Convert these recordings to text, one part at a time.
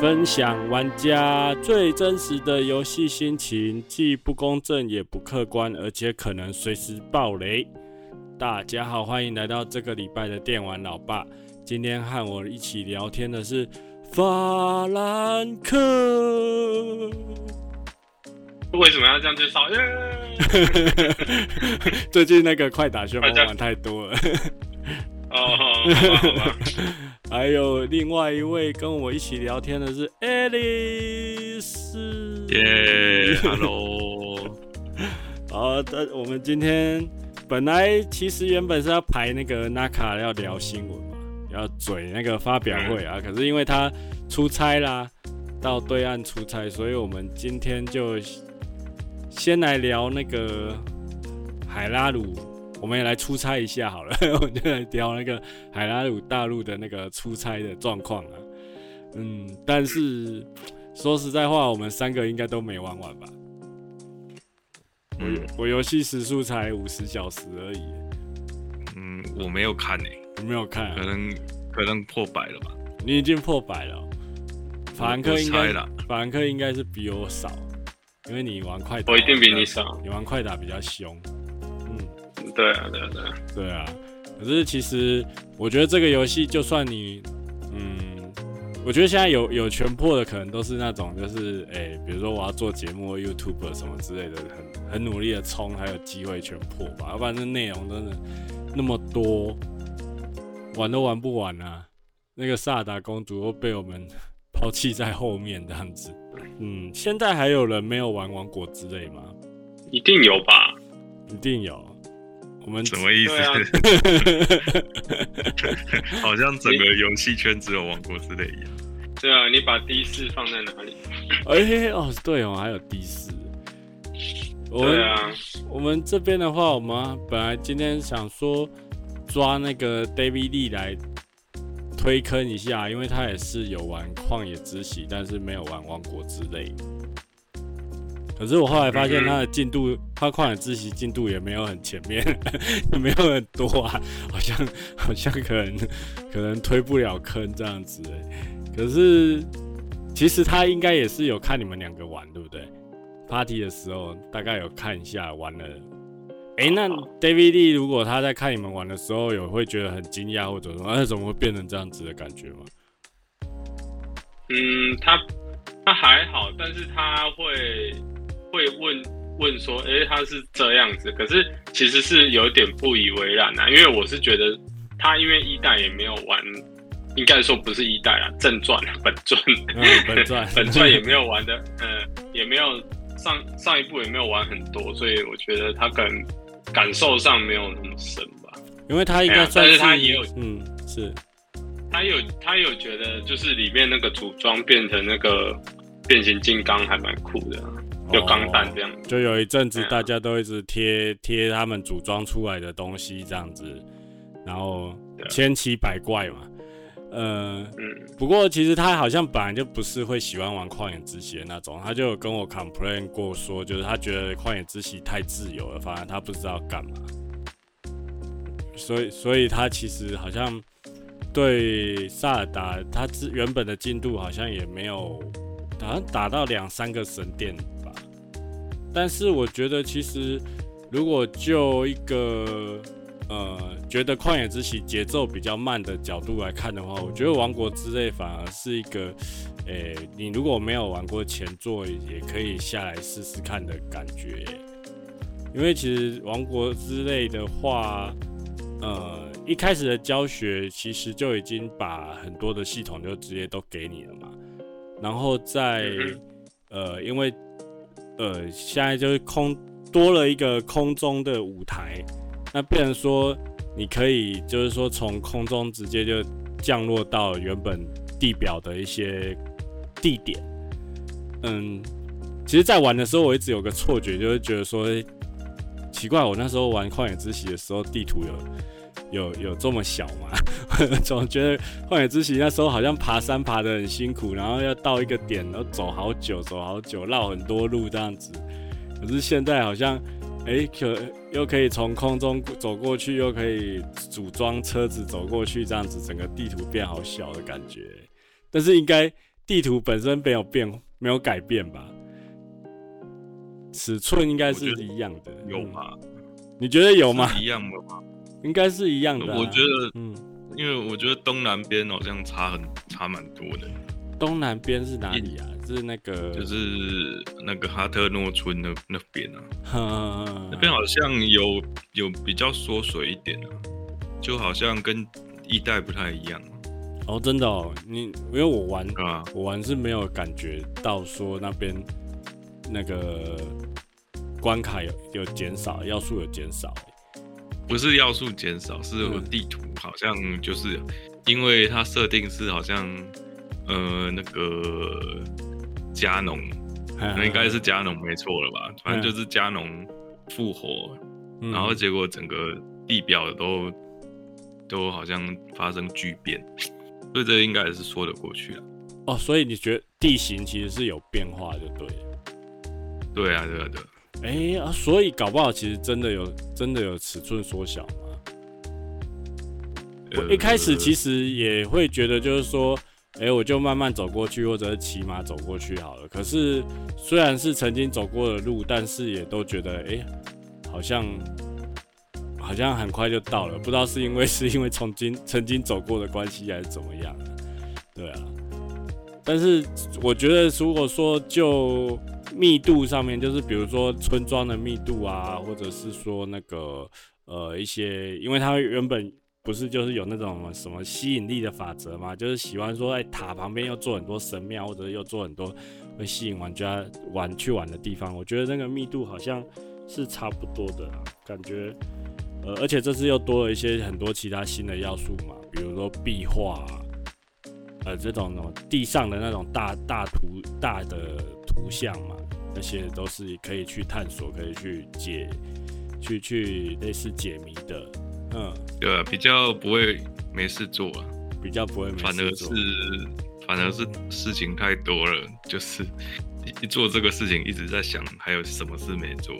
分享玩家最真实的游戏心情，既不公正也不客观，而且可能随时爆雷。大家好，欢迎来到这个礼拜的电玩老爸。今天和我一起聊天的是法兰克。为什么要这样介绍？耶！最近那个快打旋风玩太多了。哦，好吧，好吧。还有另外一位跟我一起聊天的是 Alice。耶，Hello。好的，我们今天本来其实原本是要排那个 Naka 要聊新闻嘛，要嘴那个发表会啊，可是因为他出差啦，到对岸出差，所以我们今天就先来聊那个海拉鲁。我们也来出差一下好了，我们就来聊那个海拉鲁大陆的那个出差的状况啊。嗯，但是说实在话，我们三个应该都没玩完吧？嗯，我游戏时速才五十小时而已。嗯，我没有看诶、欸，我没有看、啊，可能可能破百了吧？你已经破百了、喔。法兰克应该，法兰克应该是比我少，因为你玩快打，我一定比你少。你玩快打比较凶。对啊，对啊，对啊，对啊。可是其实，我觉得这个游戏，就算你，嗯，我觉得现在有有全破的，可能都是那种，就是，哎、欸，比如说我要做节目、YouTube 什么之类的，很很努力的冲，还有机会全破吧。要不然这内容真的那么多，玩都玩不完啊。那个萨达公主又被我们抛弃在后面，这样子。嗯，现在还有人没有玩王国之类吗？一定有吧，一定有。我们什么意思？啊、好像整个游戏圈只有王国之泪一样。对啊，你把 D 四放在哪里？哎、欸、哦，对哦，还有 D 四。对啊，我们这边的话，我们本来今天想说抓那个 David Lee 来推坑一下，因为他也是有玩旷野之息，但是没有玩王国之泪。可是我后来发现他的进度，他旷野之息进度也没有很前面，也 没有很多啊，好像好像可能可能推不了坑这样子。可是其实他应该也是有看你们两个玩，对不对？Party 的时候大概有看一下玩了。哎、欸，那 David Lee 如果他在看你们玩的时候，有会觉得很惊讶或者说，哎，怎么会变成这样子的感觉吗？嗯，他他还好，但是他会。会问问说，哎、欸，他是这样子，可是其实是有点不以为然啊，因为我是觉得他因为一代也没有玩，应该说不是一代啊，正传本传，嗯、本传本传也没有玩的，呃，也没有上上一部也没有玩很多，所以我觉得他可能感受上没有那么深吧。因为他应该但是他也有，嗯，是，他有他有觉得就是里面那个组装变成那个变形金刚还蛮酷的。有钢弹这样、哦，就有一阵子大家都一直贴贴他们组装出来的东西这样子，然后千奇百怪嘛。呃，嗯，不过其实他好像本来就不是会喜欢玩旷野之息的那种，他就有跟我 complain 过说，就是他觉得旷野之息太自由了，反而他不知道干嘛。所以，所以他其实好像对萨尔达，他之原本的进度好像也没有，好像打到两三个神殿。但是我觉得，其实如果就一个呃，觉得旷野之息节奏比较慢的角度来看的话，我觉得王国之泪反而是一个，诶、欸，你如果没有玩过前作，也可以下来试试看的感觉。因为其实王国之泪的话，呃，一开始的教学其实就已经把很多的系统就直接都给你了嘛，然后在呃，因为呃，现在就是空多了一个空中的舞台，那变成说你可以就是说从空中直接就降落到原本地表的一些地点。嗯，其实，在玩的时候，我一直有个错觉，就是觉得说奇怪，我那时候玩旷野之息的时候，地图有有有这么小吗？总觉得旷野之息那时候好像爬山爬得很辛苦，然后要到一个点，然后走好久，走好久，绕很多路这样子。可是现在好像，哎、欸，可又可以从空中走过去，又可以组装车子走过去，这样子，整个地图变好小的感觉。但是应该地图本身没有变，没有改变吧？尺寸应该是一样的，有吗？你觉得有吗？一样的吗？应该是一样的、啊。我觉得，嗯，因为我觉得东南边好像差很差蛮多的。东南边是哪里啊？是那个，就是那个哈特诺村那那边啊。那边好像有有比较缩水一点啊，就好像跟一代不太一样。哦，真的哦，你因为我玩啊，我玩是没有感觉到说那边那个关卡有有减少，要素有减少。不是要素减少，是我地图好像就是因为它设定是好像呃那个加农，那应该是加农没错了吧？反正就是加农复活，然后结果整个地表都都好像发生巨变，所以这应该也是说得过去了。哦，所以你觉得地形其实是有变化就对了。对啊，对啊，对。哎、欸、啊，所以搞不好其实真的有真的有尺寸缩小吗？呃、我一开始其实也会觉得就是说，哎、欸，我就慢慢走过去，或者是骑马走过去好了。可是虽然是曾经走过的路，但是也都觉得哎、欸，好像好像很快就到了。不知道是因为 是因为曾经曾经走过的关系，还是怎么样？对啊。但是我觉得如果说就密度上面，就是比如说村庄的密度啊，或者是说那个呃一些，因为它原本不是就是有那种什么吸引力的法则嘛，就是喜欢说在塔旁边又做很多神庙，或者又做很多会吸引玩家玩去玩的地方。我觉得那个密度好像是差不多的啦，感觉呃而且这次又多了一些很多其他新的要素嘛，比如说壁画，呃这种地上的那种大大图大的图像嘛。那些都是可以去探索，可以去解，去去类似解谜的，嗯，对啊，比较不会没事做啊，比较不会没事做，反而是反而是事情太多了，就是 一做这个事情一直在想还有什么事没做，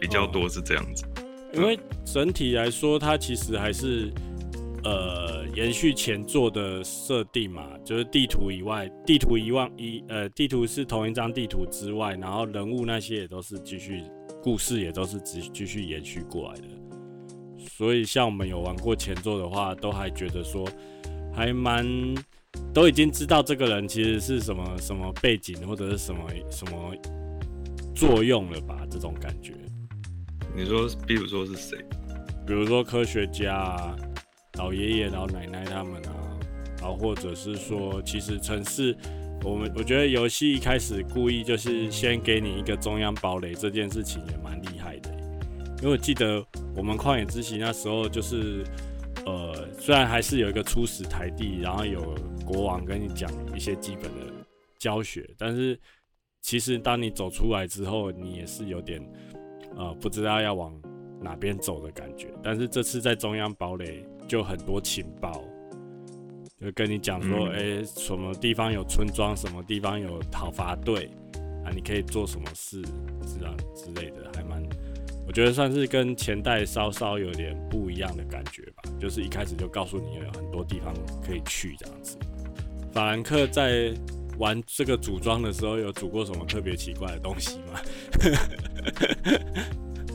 比较多是这样子。哦，因为整体来说，它其实还是。呃，延续前作的设定嘛，就是地图以外，地图遗忘一呃，地图是同一张地图之外，然后人物那些也都是继续，故事也都是继继续延续过来的。所以像我们有玩过前作的话，都还觉得说还蛮，都已经知道这个人其实是什么什么背景或者是什么什么作用了吧？这种感觉。你说，比如说是谁？比如说科学家啊。老爷爷、老奶奶他们啊，然后或者是说，其实城市，我们我觉得游戏一开始故意就是先给你一个中央堡垒，这件事情也蛮厉害的。因为我记得我们旷野之息那时候就是，呃，虽然还是有一个初始台地，然后有国王跟你讲一些基本的教学，但是其实当你走出来之后，你也是有点，呃，不知道要往哪边走的感觉。但是这次在中央堡垒。就很多情报，就跟你讲说，哎、嗯欸，什么地方有村庄，什么地方有讨伐队啊，你可以做什么事，这样之类的，还蛮，我觉得算是跟前代稍稍有点不一样的感觉吧。就是一开始就告诉你有很多地方可以去这样子。法兰克在玩这个组装的时候，有组过什么特别奇怪的东西吗？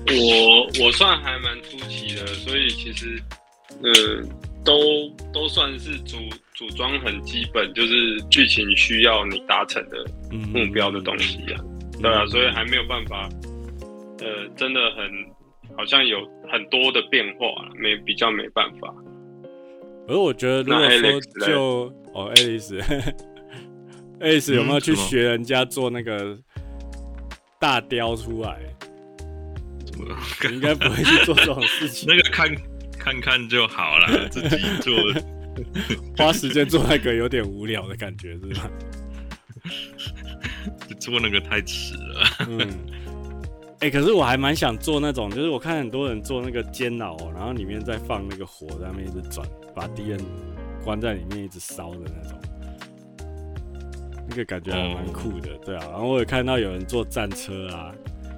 我我算还蛮出奇的，所以其实。呃，都都算是组组装很基本，就是剧情需要你达成的目标的东西啊，嗯、对啊，所以还没有办法，呃，真的很好像有很多的变化，没比较没办法。而我觉得，如果说就哦，爱丽丝，爱丽丝有没有去学人家做那个大雕出来？你应该不会去做这种事情。那个看。看看就好了，自己做，花时间做那个有点无聊的感觉，是吧？做那个太迟了。嗯，哎、欸，可是我还蛮想做那种，就是我看很多人做那个煎熬，然后里面再放那个火在那边一直转，把敌人关在里面一直烧的那种，那个感觉还蛮酷的，对啊。然后我也看到有人坐战车啊，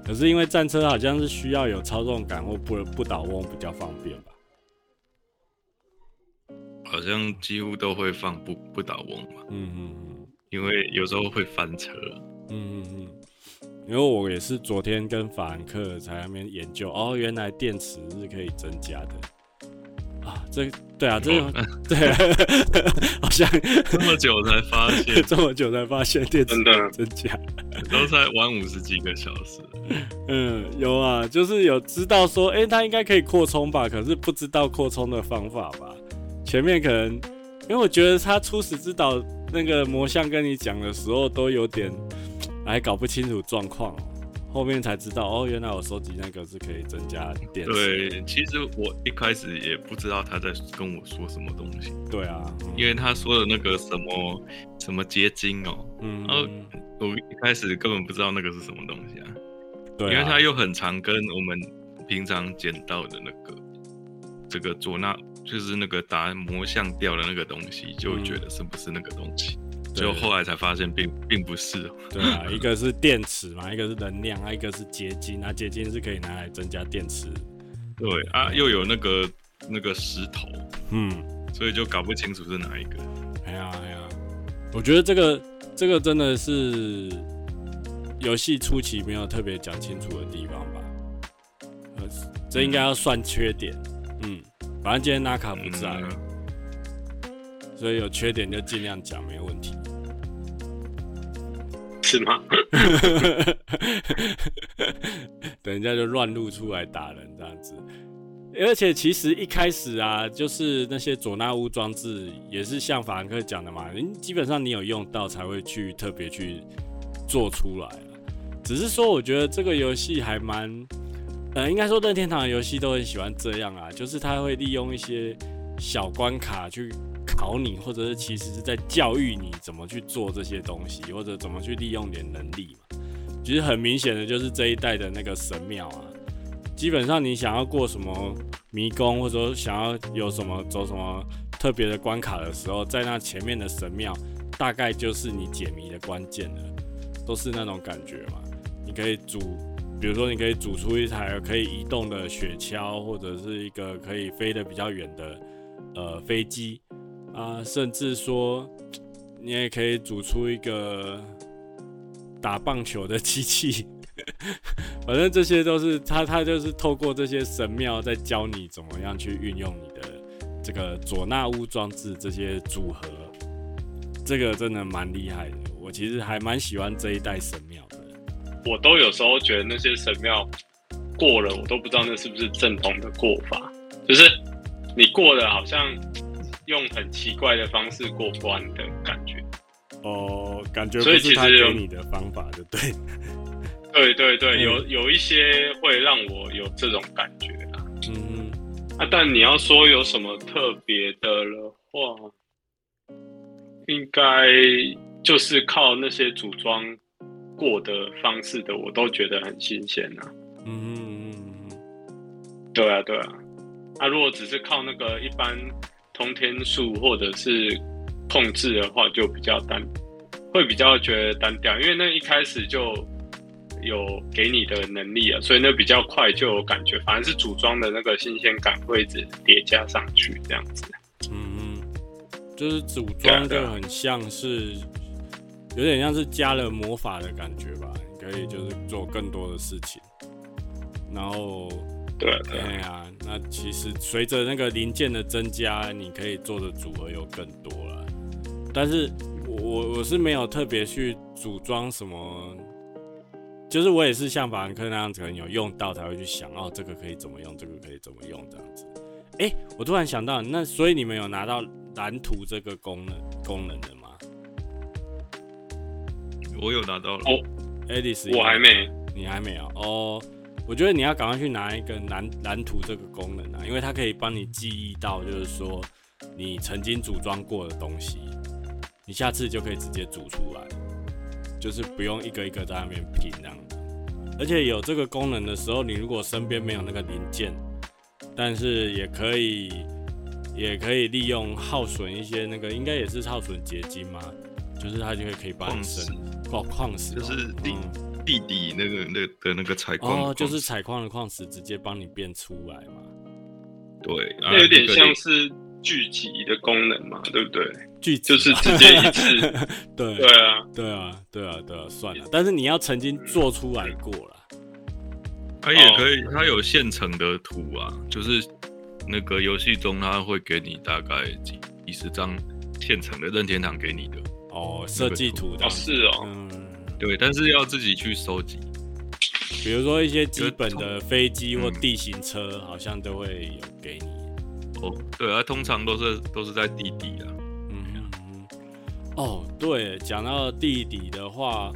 可是因为战车好像是需要有操纵感或不不倒翁比较方便吧。好像几乎都会放不不倒翁嘛。嗯嗯嗯，因为有时候会翻车。嗯嗯嗯，因为我也是昨天跟法兰克在那边研究，哦，原来电池是可以增加的。啊，这对啊，这对、啊，好像 这么久才发现，这么久才发现电池能增加，都才玩五十几个小时。嗯，有啊，就是有知道说，哎、欸，它应该可以扩充吧，可是不知道扩充的方法吧。前面可能，因为我觉得他初始之岛那个魔像跟你讲的时候都有点，还搞不清楚状况。后面才知道哦，原来我收集那个是可以增加电池。对，其实我一开始也不知道他在跟我说什么东西。对啊，嗯、因为他说的那个什么什么结晶哦，嗯，然后我一开始根本不知道那个是什么东西啊。对啊，因为他又很常跟我们平常捡到的那个这个佐纳，就是那个打魔像掉的那个东西，就会觉得是不是那个东西。嗯就后来才发现并并不是，对啊，一个是电池嘛，一个是能量啊，一个是结晶啊，结晶是可以拿来增加电池，对啊，又有那个那个石头，嗯，所以就搞不清楚是哪一个。哎呀哎呀，我觉得这个这个真的是游戏初期没有特别讲清楚的地方吧，呃，这应该要算缺点，嗯，反正今天纳卡不在，嗯，所以有缺点就尽量讲，没问题。是吗？等一下就乱入出来打人这样子，而且其实一开始啊，就是那些佐纳乌装置也是像法兰克讲的嘛，基本上你有用到才会去特别去做出来。只是说，我觉得这个游戏还蛮，呃，应该说任天堂的游戏都很喜欢这样啊，就是他会利用一些小关卡去。考你，或者是其实是在教育你怎么去做这些东西，或者怎么去利用你的能力嘛。其实很明显的就是这一代的那个神庙啊，基本上你想要过什么迷宫，或者说想要有什么走什么特别的关卡的时候，在那前面的神庙，大概就是你解谜的关键了，都是那种感觉嘛。你可以组，比如说你可以组出一台可以移动的雪橇，或者是一个可以飞得比较远的呃飞机。啊，甚至说，你也可以组出一个打棒球的机器，反正这些都是他，他就是透过这些神庙在教你怎么样去运用你的这个佐纳乌装置这些组合，这个真的蛮厉害的。我其实还蛮喜欢这一代神庙的。我都有时候觉得那些神庙过了，我都不知道那是不是正统的过法，就是你过得好像。用很奇怪的方式过关的感觉，哦，感觉不是他给你的方法，就对，对对对，有有一些会让我有这种感觉啊，嗯，啊，但你要说有什么特别的的话，应该就是靠那些组装过的方式的，我都觉得很新鲜啊，嗯嗯嗯，对啊对啊，啊，如果只是靠那个一般。通天术或者是控制的话，就比较单，会比较觉得单调，因为那一开始就有给你的能力啊，所以那比较快就有感觉。反而是组装的那个新鲜感会一直叠加上去，这样子。嗯，就是组装就很像是，有点像是加了魔法的感觉吧，可以就是做更多的事情，然后。对对啊，那其实随着那个零件的增加，你可以做的组合有更多了。但是我我我是没有特别去组装什么，就是我也是像法兰克那样子，可能有用到才会去想哦，这个可以怎么用，这个可以怎么用这样子。哎，我突然想到，那所以你们有拿到蓝图这个功能功能的吗？我有拿到了。哦，Alice，我还没，你还没有哦。我觉得你要赶快去拿一个蓝蓝图这个功能啊，因为它可以帮你记忆到，就是说你曾经组装过的东西，你下次就可以直接组出来，就是不用一个一个在那边拼这样。而且有这个功能的时候，你如果身边没有那个零件，但是也可以也可以利用耗损一些那个，应该也是耗损结晶吗？就是它就会可以帮你生矿矿石，就是嗯。地底那个那的那个采矿哦，就是采矿的矿石直接帮你变出来嘛。对，那有点像是聚集的功能嘛，对不对？句子就是直接一次。对对啊，对啊，对啊，对啊，算了。但是你要曾经做出来过了。它也可以，它有现成的图啊，就是那个游戏中它会给你大概几几十张现成的任天堂给你的哦，设计图的哦，是哦，嗯，对，但是要自己去收集。比如说一些基本的飞机或地形车，好像都会有给你。哦，对啊，通常都是都是在地底啊。嗯，哦，对，讲到地底的话，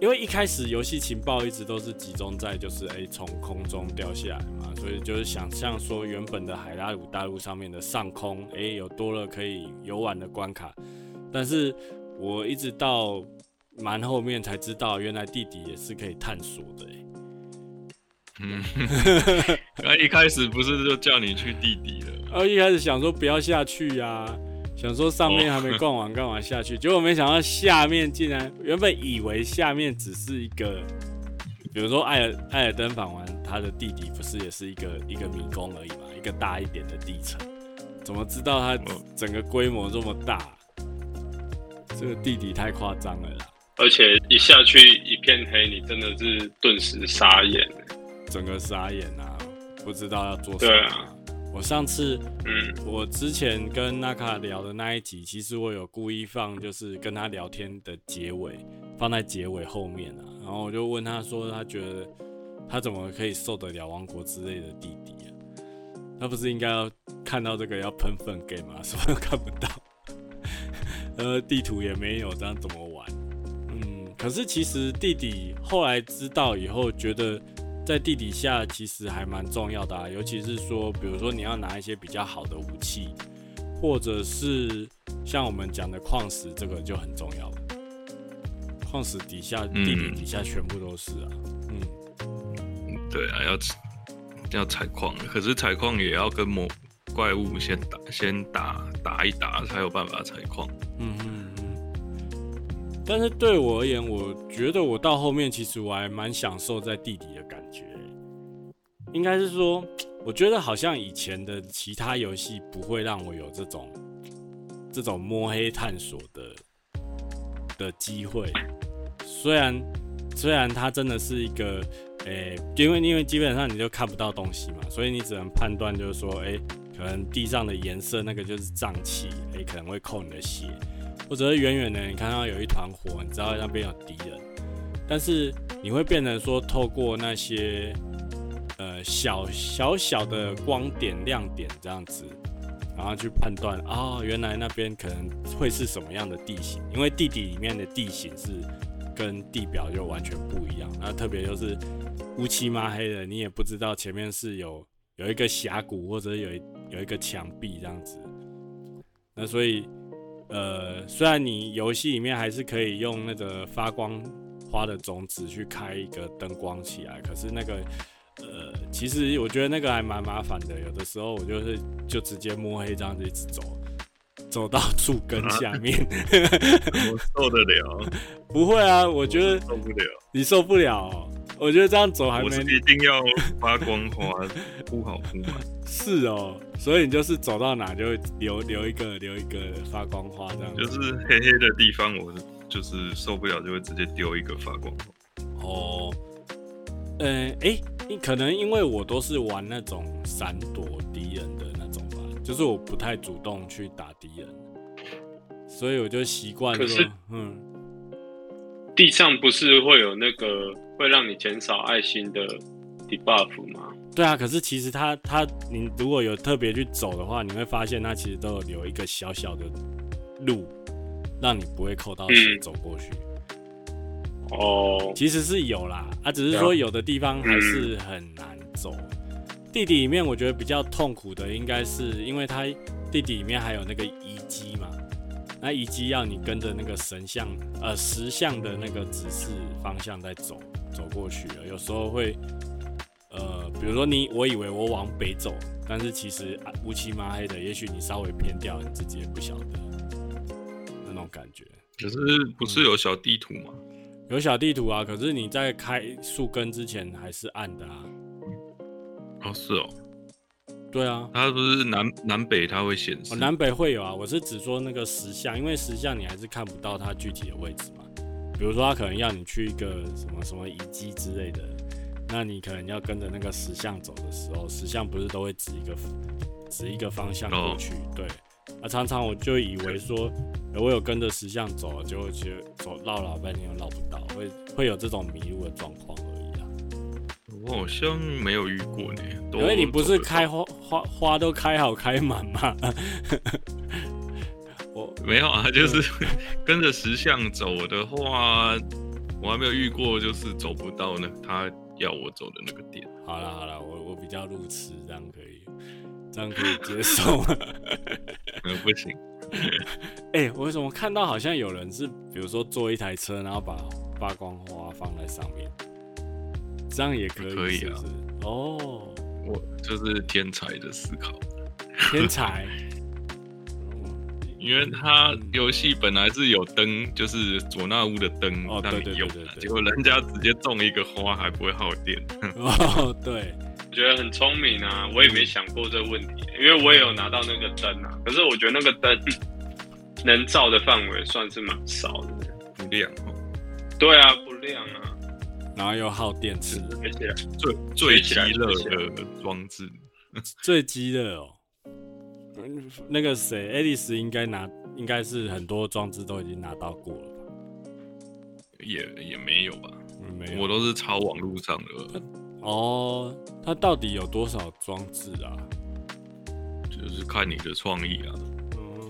因为一开始游戏情报一直都是集中在就是哎从空中掉下来嘛，所以就是想象说原本的海拉鲁大陆上面的上空，哎有多了可以游玩的关卡，但是我一直到蛮后面才知道，原来地底也是可以探索的。嗯，那 一开始不是就叫你去地底了？然后一开始想说不要下去呀、啊，想说上面还没逛完，干嘛下去？结果没想到下面竟然原本以为下面只是一个，比如说艾尔艾尔登访完他的地底不是也是一个一个迷宫而已嘛，一个大一点的地层，怎么知道它整个规模这么大？这个地底太夸张了啦！而且一下去一片黑，你真的是顿时傻眼。整个傻眼啊，不知道要做什么。对啊，我上次，嗯，我之前跟娜卡聊的那一集，其实我有故意放，就是跟他聊天的结尾，放在结尾后面啊。然后我就问他说，他觉得他怎么可以受得了王国之类的弟弟啊？他不是应该要看到这个要喷粪给吗？什么都看不到，呃，地图也没有，这样怎么可是其实弟弟后来知道以后，觉得。在地底下其实还蛮重要的啊，尤其是说，比如说你要拿一些比较好的武器，或者是像我们讲的矿石，这个就很重要了。矿石底下、地底底下全部都是啊，嗯，对啊，要要采矿，可是采矿也要跟魔怪物先打，先打打一打才有办法采矿。嗯嗯。但是对我而言，我觉得我到后面其实我还蛮享受在地底的感觉。应该是说，我觉得好像以前的其他游戏不会让我有这种这种摸黑探索的的机会。虽然虽然它真的是一个，诶、因为因为基本上你就看不到东西嘛，所以你只能判断就是说，诶、可能地上的颜色那个就是瘴气，诶、可能会扣你的血。或者是远远的，你看到有一团火，你知道那边有敌人，但是你会变成说，透过那些呃小小小的光点亮点这样子，然后去判断啊、哦，原来那边可能会是什么样的地形，因为地底里面的地形是跟地表就完全不一样，那特别就是乌漆抹黑的，你也不知道前面是有有一个峡谷或者有一有一个墙壁这样子，那所以。呃，虽然你游戏里面还是可以用那个发光花的种子去开一个灯光起来，可是那个呃，其实我觉得那个还蛮麻烦的。有的时候我就是就直接摸黑这样子一直走，走到树根下面，啊、我受得了？不会啊，我觉得受不了，你受不了、喔。我觉得这样走还没，我是一定要发光花铺好铺满。是哦，所以你就是走到哪就留留一个留一个发光花这样。就是黑黑的地方，我就是受不了，就会直接丢一个发光花。哦，嗯，哎、欸，可能因为我都是玩那种闪躲敌人的那种吧，就是我不太主动去打敌人，所以我就习惯说，嗯，地上不是会有那个。会让你减少爱心的 debuff 吗？对啊，可是其实它它，你如果有特别去走的话，你会发现它其实都有留一个小小的路，让你不会扣到血走过去。哦、嗯，其实是有啦，啊，只是说有的地方还是很难走。嗯、地底里面我觉得比较痛苦的，应该是因为它地底里面还有那个遗迹嘛。那遗迹要你跟着那个神像，呃，石像的那个指示方向在走，走过去了。有时候会，呃，比如说你，我以为我往北走，但是其实乌漆嘛黑的，也许你稍微偏掉，你自己也不晓得那种感觉。可是不是有小地图吗？嗯，有小地图啊，可是你在开树根之前还是暗的啊。哦，是哦。对啊，它不是南南北它会显示，哦，南北会有啊。我是只说那个石像，因为石像你还是看不到它具体的位置嘛。比如说，他可能要你去一个什么什么遗迹之类的，那你可能要跟着那个石像走的时候，石像不是都会指一个指一个方向过去？哦、对。啊，常常我就以为说，我有跟着石像走，结果就走绕老半天又绕不到，会会有这种迷路的状况而已啊。我好像没有遇过呢，因为你不是开花花花都开好开满吗？我没有啊，就是 跟着石像走的话，我还没有遇过，就是走不到呢，他要我走的那个点。好了好了，我我比较路痴，这样可以，这样可以接受吗？嗯，不行。哎、欸，我为什么看到好像有人是，比如说坐一台车，然后把发光花放在上面，这样也可以？可以啊。哦，我就是天才的思考，天才。因为它游戏本来是有灯，就是佐纳乌的灯让你用，结果人家直接种一个花还不会耗电。哦，对，我觉得很聪明啊，我也没想过这个问题，因为我也有拿到那个灯啊，可是我觉得那个灯 能照的范围算是蛮少的，不亮哦。对啊，不亮啊，然后又耗电池，而且最最鸡肋的装置，最鸡肋哦。那个谁，爱丽丝应该拿，应该是很多装置都已经拿到过了吧？也也没有吧，没有，我都是抄网络上的。哦，它到底有多少装置啊？就是看你的创意啊。嗯，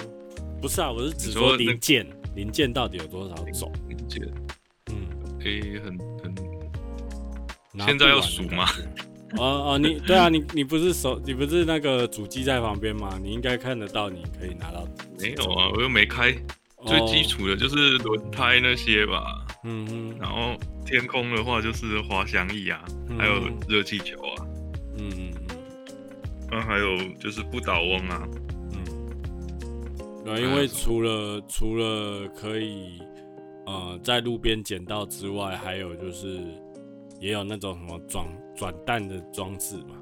不是啊，我是只说零件，零件到底有多少种？零件，嗯，可以很很，现在要数吗？哦哦，你对啊，你你不是手，你不是那个主机在旁边吗？你应该看得到，你可以拿到。没有啊，我又没开。最基础的就是轮胎那些吧。嗯嗯。然后天空的话就是滑翔翼啊，还有热气球啊。嗯嗯嗯。那还有就是不倒翁啊。嗯。对，因为除了除了可以呃在路边捡到之外，还有就是。也有那种什么转转蛋的装置嘛，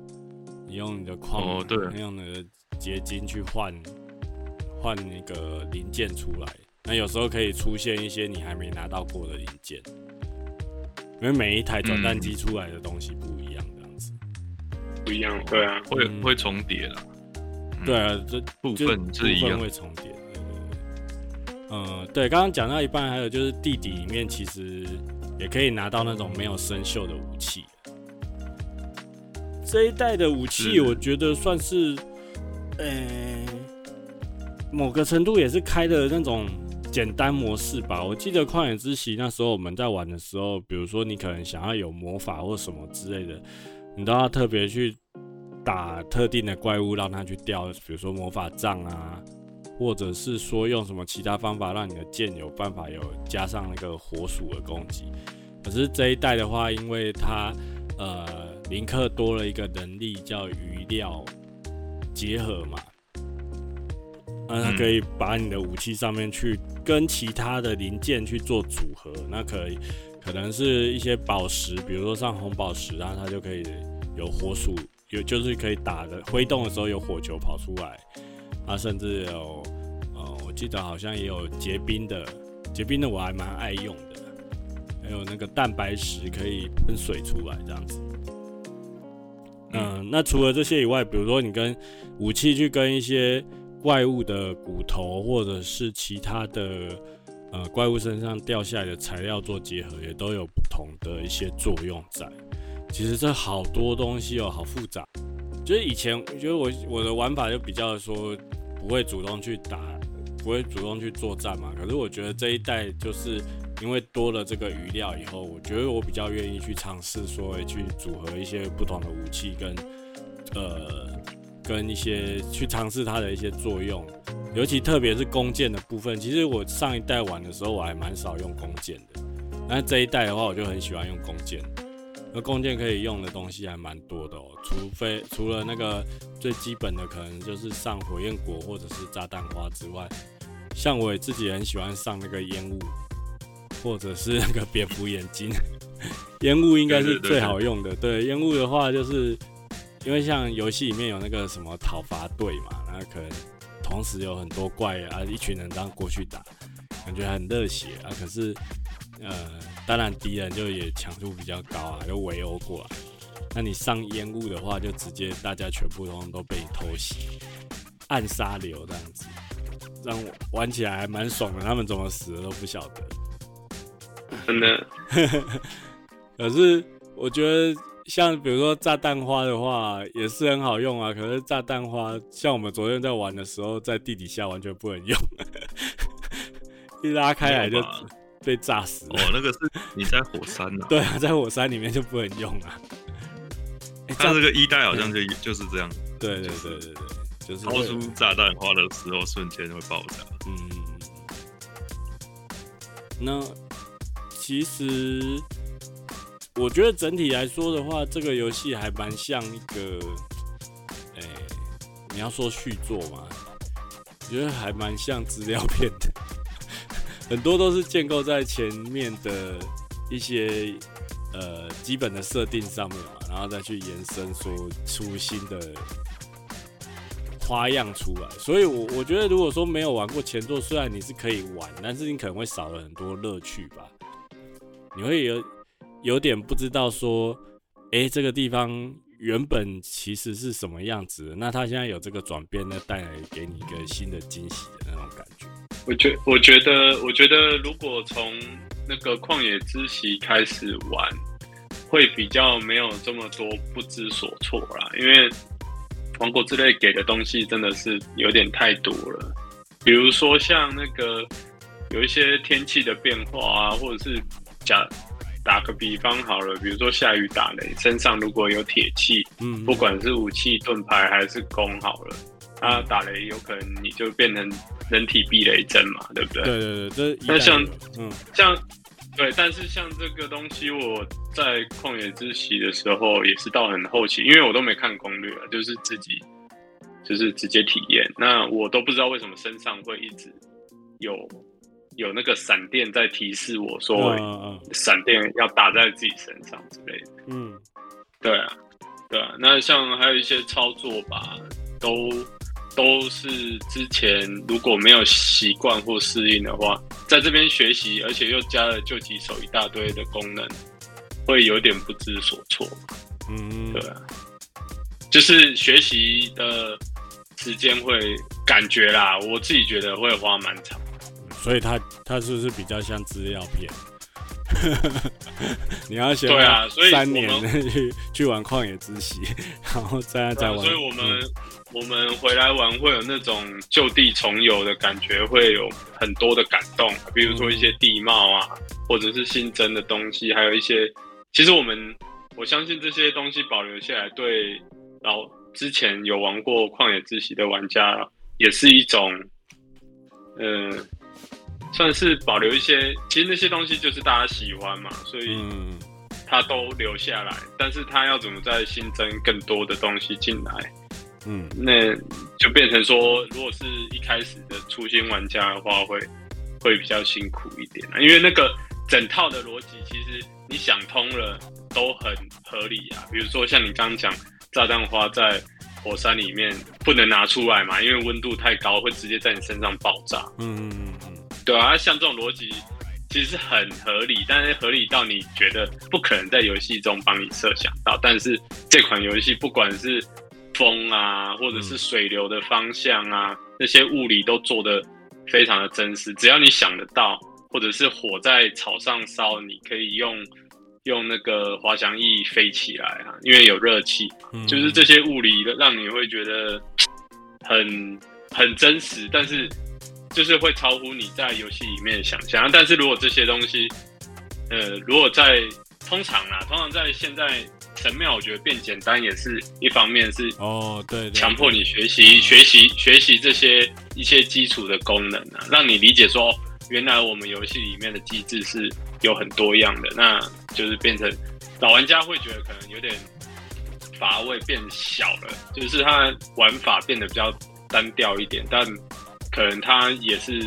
你用你的矿，哦对，用那个结晶去换换那个零件出来，那有时候可以出现一些你还没拿到过的零件，因为每一台转蛋机出来的东西不一样，这样子，不一样，对啊，会会重叠了，对啊，这部分是一样。会重叠，对对对，嗯，对，刚刚讲到一半，还有就是地底里面其实。也可以拿到那种没有生锈的武器。这一代的武器，我觉得算是，呃、欸，某个程度也是开的那种简单模式吧。我记得旷野之息那时候我们在玩的时候，比如说你可能想要有魔法或什么之类的，你都要特别去打特定的怪物，让它去掉，比如说魔法杖啊。或者是说用什么其他方法让你的剑有办法有加上那个火属的攻击，可是这一代的话，因为它呃林克多了一个能力叫余料结合嘛，那它可以把你的武器上面去跟其他的零件去做组合，那可以可能是一些宝石，比如说像红宝石，啊它就可以有火属，有就是可以打的挥动的时候有火球跑出来。啊，甚至有，呃，我记得好像也有结冰的，结冰的我还蛮爱用的，还有那个蛋白石可以喷水出来这样子。嗯、那除了这些以外，比如说你跟武器去跟一些怪物的骨头，或者是其他的呃怪物身上掉下来的材料做结合，也都有不同的一些作用在。其实这好多东西哦，好复杂。就是以前，我觉得我我的玩法就比较说不会主动去打，不会主动去作战嘛。可是我觉得这一代就是因为多了这个余料以后，我觉得我比较愿意去尝试说去组合一些不同的武器跟呃跟一些去尝试它的一些作用，尤其特别是弓箭的部分。其实我上一代玩的时候我还蛮少用弓箭的，但这一代的话我就很喜欢用弓箭。那弓箭可以用的东西还蛮多的哦，除非除了那个最基本的，可能就是上火焰果或者是炸弹花之外，像我自己很喜欢上那个烟雾，或者是那个蝙蝠眼睛，烟雾应该是最好用的。对，烟雾的话就是因为像游戏里面有那个什么讨伐队嘛，那可能同时有很多怪啊，一群人这样过去打，感觉很热血啊。可是，呃，当然敌人就也强度比较高啊，就围殴过来。那你上烟雾的话，就直接大家全部通都被你偷袭，暗杀流这样子，让我玩起来还蛮爽的。他们怎么死的都不晓得，真的。可是我觉得，像比如说炸弹花的话，也是很好用啊。可是炸弹花，像我们昨天在玩的时候，在地底下完全不能用，一拉开来就被炸死了。哦，那个是你在火山呢？对啊，在火山里面就不能用啊。它这个一代好像就就是这样，对对对对对，就是掏出炸弹花的时候瞬间会爆炸。嗯，那其实我觉得整体来说的话，这个游戏还蛮像一个，哎，你要说续作嘛，我觉得还蛮像资料片的，很多都是建构在前面的一些。呃，基本的设定上面嘛，然后再去延伸，说出新的花样出来。所以我，我我觉得，如果说没有玩过前作，虽然你是可以玩，但是你可能会少了很多乐趣吧。你会有有点不知道说，哎、这个地方原本其实是什么样子，那它现在有这个转变，那带来给你一个新的惊喜的那种感觉。我觉我觉得，我觉得如果从那个旷野之息开始玩，会比较没有这么多不知所措啦，因为王国之泪给的东西真的是有点太多了。比如说像那个有一些天气的变化啊，或者是假打个比方好了，比如说下雨打雷，身上如果有铁器，嗯，不管是武器、盾牌还是弓好了，它打雷有可能你就变成人体避雷针嘛，对不对？对对对，那像嗯像。对，但是像这个东西，我在旷野之息的时候也是到很后期，因为我都没看攻略，就是自己就是直接体验。那我都不知道为什么身上会一直有有那个闪电在提示我说，闪电要打在自己身上之类的。嗯，对啊，对啊。那像还有一些操作吧，都。都是之前如果没有习惯或适应的话，在这边学习，而且又加了救急手一大堆的功能，会有点不知所措。嗯，对啊，就是学习的时间会感觉啦，我自己觉得会花蛮长。所以它它是不是比较像资料片？你要学对啊，所以三年去去玩旷野之息，然后再再玩。所以我们。嗯我们回来玩会有那种就地重游的感觉，会有很多的感动，比如说一些地貌啊，或者是新增的东西，还有一些，其实我们我相信这些东西保留下来，对老之前有玩过旷野之息的玩家，也是一种，呃，算是保留一些。其实那些东西就是大家喜欢嘛，所以他都留下来。但是他要怎么再新增更多的东西进来？嗯，那就变成说，如果是一开始的初心玩家的话，会会比较辛苦一点，因为那个整套的逻辑，其实你想通了都很合理啊。比如说像你刚刚讲炸弹花在火山里面不能拿出来嘛，因为温度太高会直接在你身上爆炸。嗯嗯嗯嗯，对啊，像这种逻辑其实是很合理，但是合理到你觉得不可能在游戏中帮你设想到，但是这款游戏不管是风啊，或者是水流的方向啊，嗯、那些物理都做的非常的真实。只要你想得到，或者是火在草上烧，你可以用用那个滑翔翼飞起来啊，因为有热气，嗯、就是这些物理让你会觉得很很真实，但是就是会超乎你在游戏里面的想象。但是如果这些东西，呃，如果在通常啊，通常在现在。神庙我觉得变简单也是一方面，是哦，对，强迫你学习学习学习这些一些基础的功能啊，让你理解说，原来我们游戏里面的机制是有很多样的，那就是变成老玩家会觉得可能有点乏味，变小了，就是它玩法变得比较单调一点，但可能他也是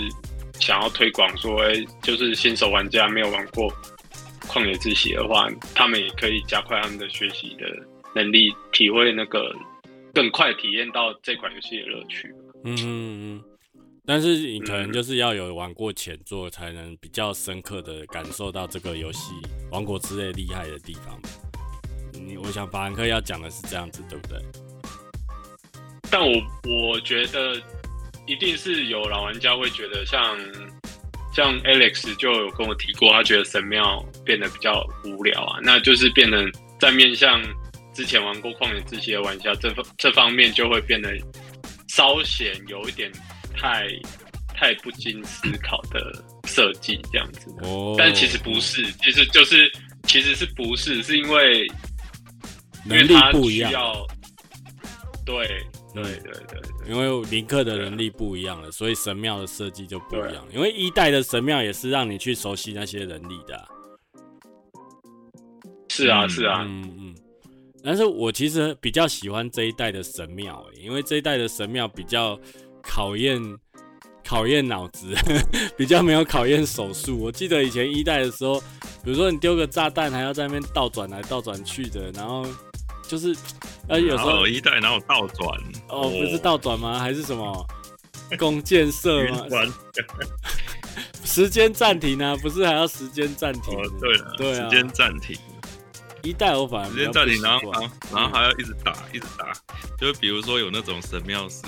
想要推广说，哎，就是新手玩家没有玩过。旷野之息的话，他们也可以加快他们的学习的能力，体会那个更快体验到这款游戏的乐趣。嗯嗯嗯。但是你可能就是要有玩过前作，才能比较深刻的感受到这个游戏《王国之泪》厉害的地方。你我想法兰克要讲的是这样子，对不对？但我我觉得一定是有老玩家会觉得像，像像 Alex 就有跟我提过，他觉得神庙变得比较无聊啊，那就是变得在面向之前玩过旷野之息的玩家这方这方面就会变得稍显有一点。太太不经思考的设计这样子，oh. 但其实不是，其实就是其实是不是是因为能力不一样，对对对对，对，因为林克的能力不一样了，所以神庙的设计就不一样。因为一代的神庙也是让你去熟悉那些能力的，啊，是啊是啊，嗯嗯。但是我其实比较喜欢这一代的神庙，因为这一代的神庙比较。考验考验脑子，比较没有考验手速。我记得以前一代的时候，比如说你丢个炸弹，还要在那边倒转来倒转去的，然后就是，呃，有时候一代哪有倒转？哦，不是倒转吗？还是什么弓箭射吗？时间暂停啊，不是还要时间暂停？哦，对了，对啊，时间暂停。一代我反而时间暂停，然后然后还要一直打，一直打。就比如说有那种神庙是，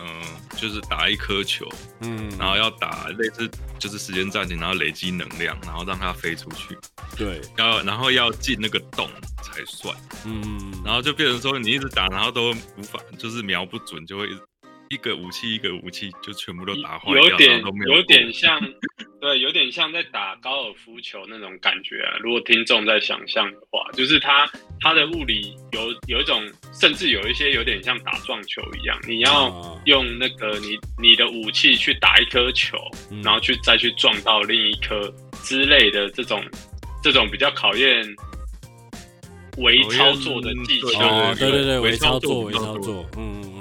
嗯，就是打一颗球，嗯，然后要打类似就是时间暂停，然后累积能量，然后让它飞出去。对，要然后要进那个洞才算。嗯，然后就变成说你一直打，然后都无法，就是瞄不准，就会一个武器一个武器就全部都打坏，有点有点像，对，有点像在打高尔夫球那种感觉啊。如果听众在想象的话，就是它它的物理有有一种，甚至有一些有点像打撞球一样，你要用那个你你的武器去打一颗球，然后去再去撞到另一颗之类的这种这种比较考验微操作的技巧。对对对，微操作微操作，嗯。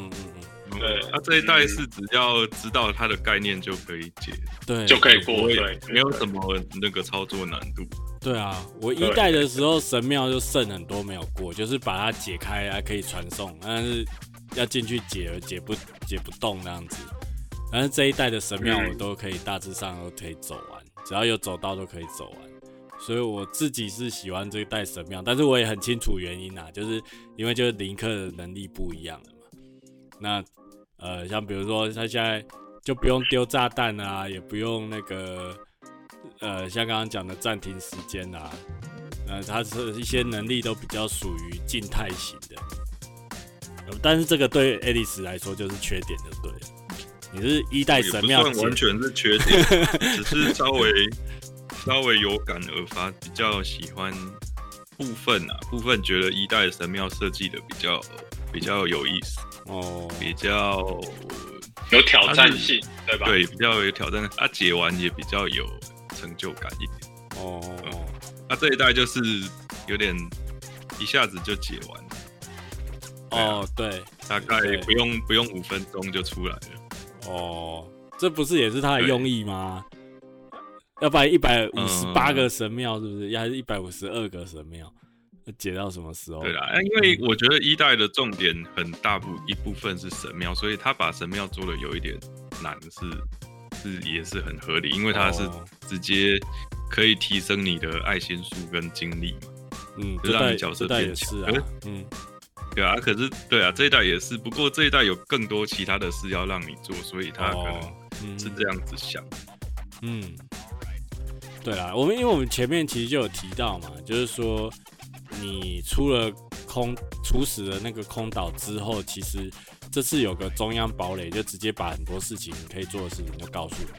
对，那、啊、这一代是只要知道它的概念就可以解，对，就可以过，对，没有什么那个操作难度。对啊，我一代的时候神庙就剩很多没有过，就是把它解开还可以传送，但是要进去解而解不解不动那样子。但是这一代的神庙我都可以大致上都可以走完，只要有走到都可以走完。所以我自己是喜欢这一代神庙，但是我也很清楚原因啊，就是因为就是林克的能力不一样了嘛。那呃，像比如说他现在就不用丢炸弹啊，也不用那个呃，像刚刚讲的暂停时间啊，呃，他是一些能力都比较属于静态型的。但是这个对爱丽丝来说就是缺点，就对了。你是一代神庙，完全是缺点，只是稍微稍微有感而发，比较喜欢部分啊，部分觉得一代神庙设计的比较比较有意思。哦，比较有挑战性，对吧？对，比较有挑战性。啊，解完也比较有成就感一点。哦，那、嗯啊、这一代就是有点一下子就解完。哦，对，大概不用不用五分钟就出来了。哦，这不是也是他的用意吗？要不然一百五十八个神庙是不是？还是一百五十二个神庙？解到什么时候？对啦，因为我觉得一代的重点很大部一部分是神庙，所以他把神庙做的有一点难是，是是也是很合理，因为它是直接可以提升你的爱心数跟精力嘛，嗯，就让你角色变强。啊、嗯，对啊，可是对啊，这一代也是，不过这一代有更多其他的事要让你做，所以他可能是这样子想。嗯，对啦，我们因为我们前面其实就有提到嘛，就是说。你出了空初始的那个空岛之后，其实这次有个中央堡垒，就直接把很多事情可以做的事情都告诉你。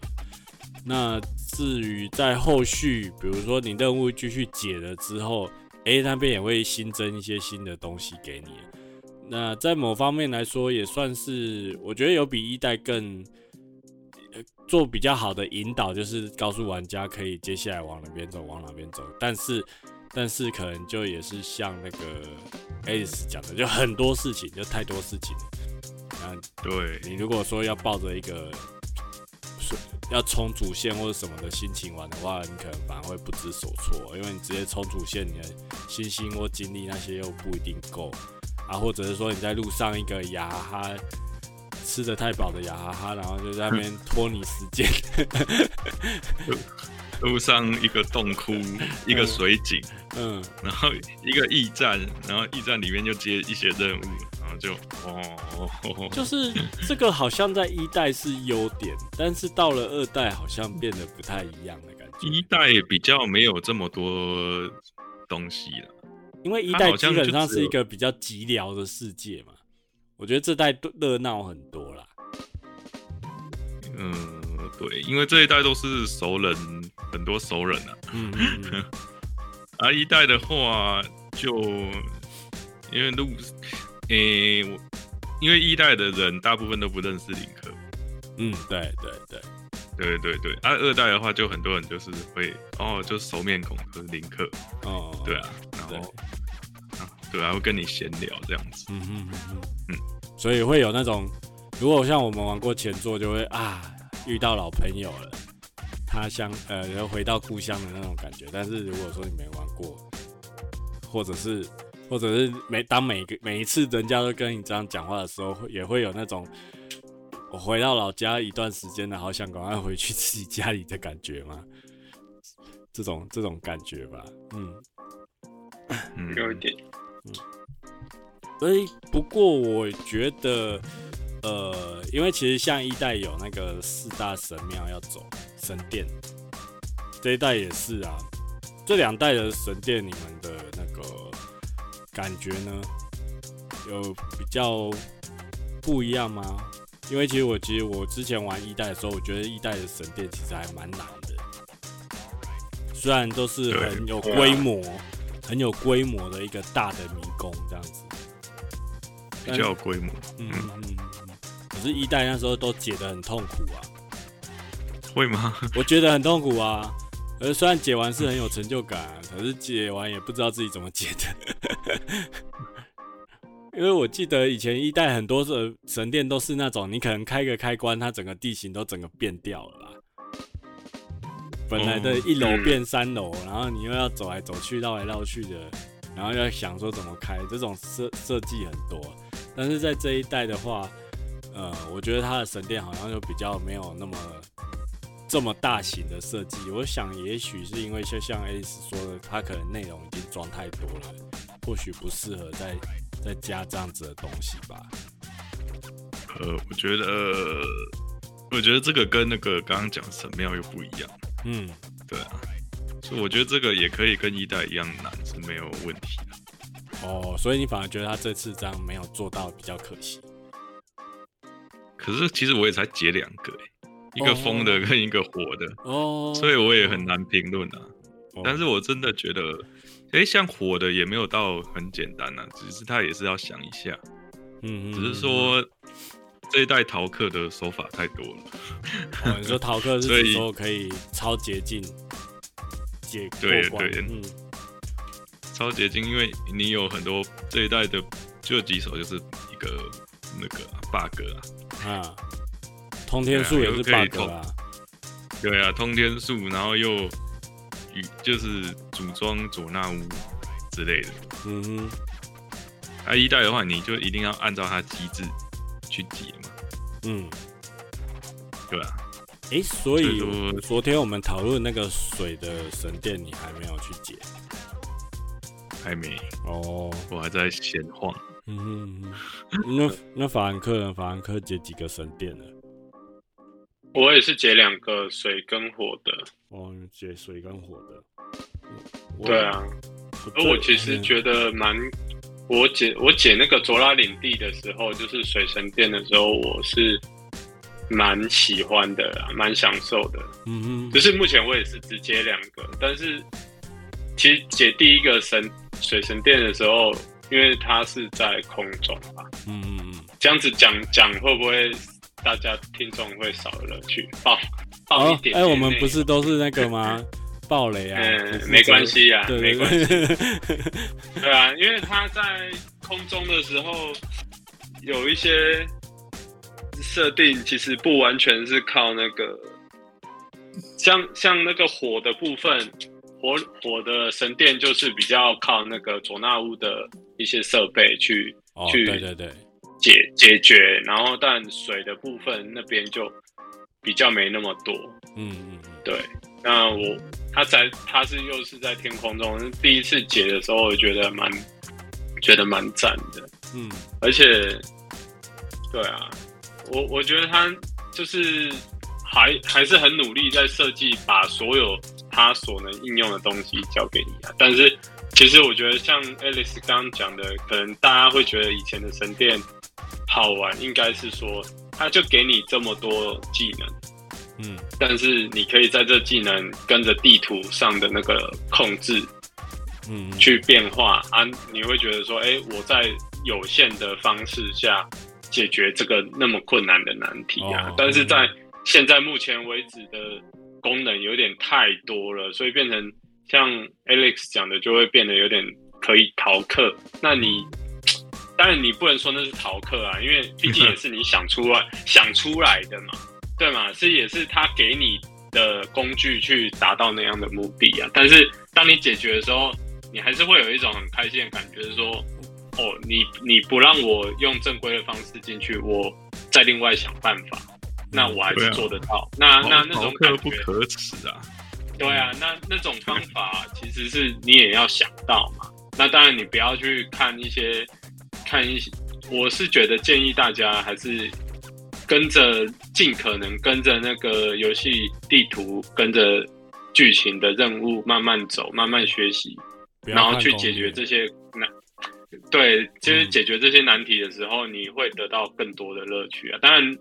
那至于在后续，比如说你任务继续解了之后，诶，那边也会新增一些新的东西给你。那在某方面来说，也算是我觉得有比一代更做比较好的引导，就是告诉玩家可以接下来往哪边走，往哪边走。但是。但是可能就也是像那个 Alice 讲的，就很多事情，就太多事情。嗯，对，你如果说要抱着一个要冲主线或者什么的心情玩的话，你可能反而会不知所措，因为你直接冲主线，你的信心或精力那些又不一定够啊，或者是说你在路上一个牙哈哈吃得太饱的牙哈哈，然后就在那边拖你时间。路上一个洞窟，一个水井，嗯，嗯然后一个驿站，然后驿站里面就接一些任务，然后就哦，就是这个好像在一代是优点，但是到了二代好像变得不太一样的感觉。一代比较没有这么多东西了，因为一代基本上是一个比较寂寥的世界嘛，我觉得这代热闹很多啦。嗯。对，因为这一代都是熟人，很多熟人啊。嗯，嗯，嗯。而 一代的话，就因为路，诶、欸，因为一代的人大部分都不认识林克。嗯，对对对，对对对。而、啊、二代的话，就很多人就是会，哦，就熟面孔，就是林克。哦。对啊，然后，对啊，对啊，会跟你闲聊这样子。嗯嗯嗯嗯。所以会有那种，如果像我们玩过前作，就会啊。遇到老朋友了，他乡呃，然后回到故乡的那种感觉。但是如果说你没玩过，或者是或者是每当每个每一次人家都跟你这样讲话的时候，也会有那种我回到老家一段时间了，好想赶快回去自己家里的感觉吗？这种这种感觉吧，嗯，嗯，有一点，嗯，所以不过我觉得。呃，因为其实像一代有那个四大神庙要走神殿，这一代也是啊。这两代的神殿，你们的那个感觉呢，有比较不一样吗？因为其实我其实我之前玩一代的时候，我觉得一代的神殿其实还蛮难的，虽然都是很有规模、很有规模的一个大的迷宫这样子，比较有规模，嗯嗯。嗯是一代那时候都解得很痛苦啊，会吗？我觉得很痛苦啊，而虽然解完是很有成就感，可是解完也不知道自己怎么解的。因为我记得以前一代很多的神殿都是那种，你可能开个开关，它整个地形都整个变掉了啦。本来的一楼变三楼，然后你又要走来走去、绕来绕去的，然后要想说怎么开，这种设设计很多。但是在这一代的话，呃，我觉得它的神殿好像就比较没有那么这么大型的设计。我想，也许是因为就像 Alice 说的，它可能内容已经装太多了，或许不适合再再加这样子的东西吧。呃，我觉得，我觉得这个跟那个刚刚讲神庙又不一样。嗯，对啊，所以我觉得这个也可以跟一代一样难是没有问题的。哦，所以你反而觉得他这次这样没有做到比较可惜。可是其实我也才解两个，一个风的跟一个火的，oh. 所以我也很难评论啊。Oh. 但是我真的觉得，哎、欸，像火的也没有到很简单啊，只是他也是要想一下。嗯，只是说这一代逃课的手法太多了。哦、你说逃课 是说可以超捷径解对对，嗯，超捷径，因为你有很多这一代的就几首就是一个那个 bug 啊。啊，通天术也是 bug 啊，对啊，通天术，然后又与就是组装佐纳乌之类的，嗯哼，啊一代的话，你就一定要按照它机制去解嘛，嗯，对啊，哎、欸，所以昨天我们讨论那个水的神殿，你还没有去解？还没。哦，我还在闲晃。嗯哼，那那法兰克人？法兰克解几个神殿呢？我也是解两个水跟火的。哦，解水跟火的。对啊，而我其实觉得蛮，我解我解那个卓拉领地的时候，就是水神殿的时候，我是蛮喜欢的，蛮享受的。嗯哼，只是目前我也是只解两个，但是其实解第一个神水神殿的时候。因为它是在空中嘛，嗯嗯嗯，这样子讲讲会不会大家听众会少了乐趣？爆爆一点，哎、哦欸，我们不是都是那个吗？爆雷啊，嗯，没关系啊，没关系。对啊，因为它在空中的时候有一些设定，其实不完全是靠那个像像那个火的部分，火火的神殿就是比较靠那个佐纳乌的一些设备去、哦、去对对对解解决，然后但水的部分那边就比较没那么多。嗯嗯嗯，对。那我他在他是又是在天空中第一次解的时候，我觉得蛮觉得蛮赞的。嗯，而且对啊，我我觉得他就是。还还是很努力在设计，把所有他所能应用的东西交给你啊。但是其实我觉得，像刚刚讲的，可能大家会觉得以前的神殿好玩，应该是说他就给你这么多技能，嗯，但是你可以在这技能跟着地图上的那个控制，嗯，去变化啊。你会觉得说，哎，我在有限的方式下解决这个那么困难的难题啊。但是在现在目前为止的功能有点太多了，所以变成像 Alex 讲的，就会变得有点可以逃课。那你当然你不能说那是逃课啊，因为毕竟也是你想出来 想出来的嘛，对嘛？是也是他给你的工具去达到那样的目的啊。但是当你解决的时候，你还是会有一种很开心的感觉，是说哦，你你不让我用正规的方式进去，我再另外想办法。那我还是做得到。啊、那那那种感觉不可耻啊！对啊，那那种方法其实是你也要想到嘛。那当然你不要去看一些看一些，我是觉得建议大家还是跟着尽可能跟着那个游戏地图，跟着剧情的任务慢慢走，慢慢学习，然后去解决这些难。对，就是解决这些难题的时候，你会得到更多的乐趣啊。当然。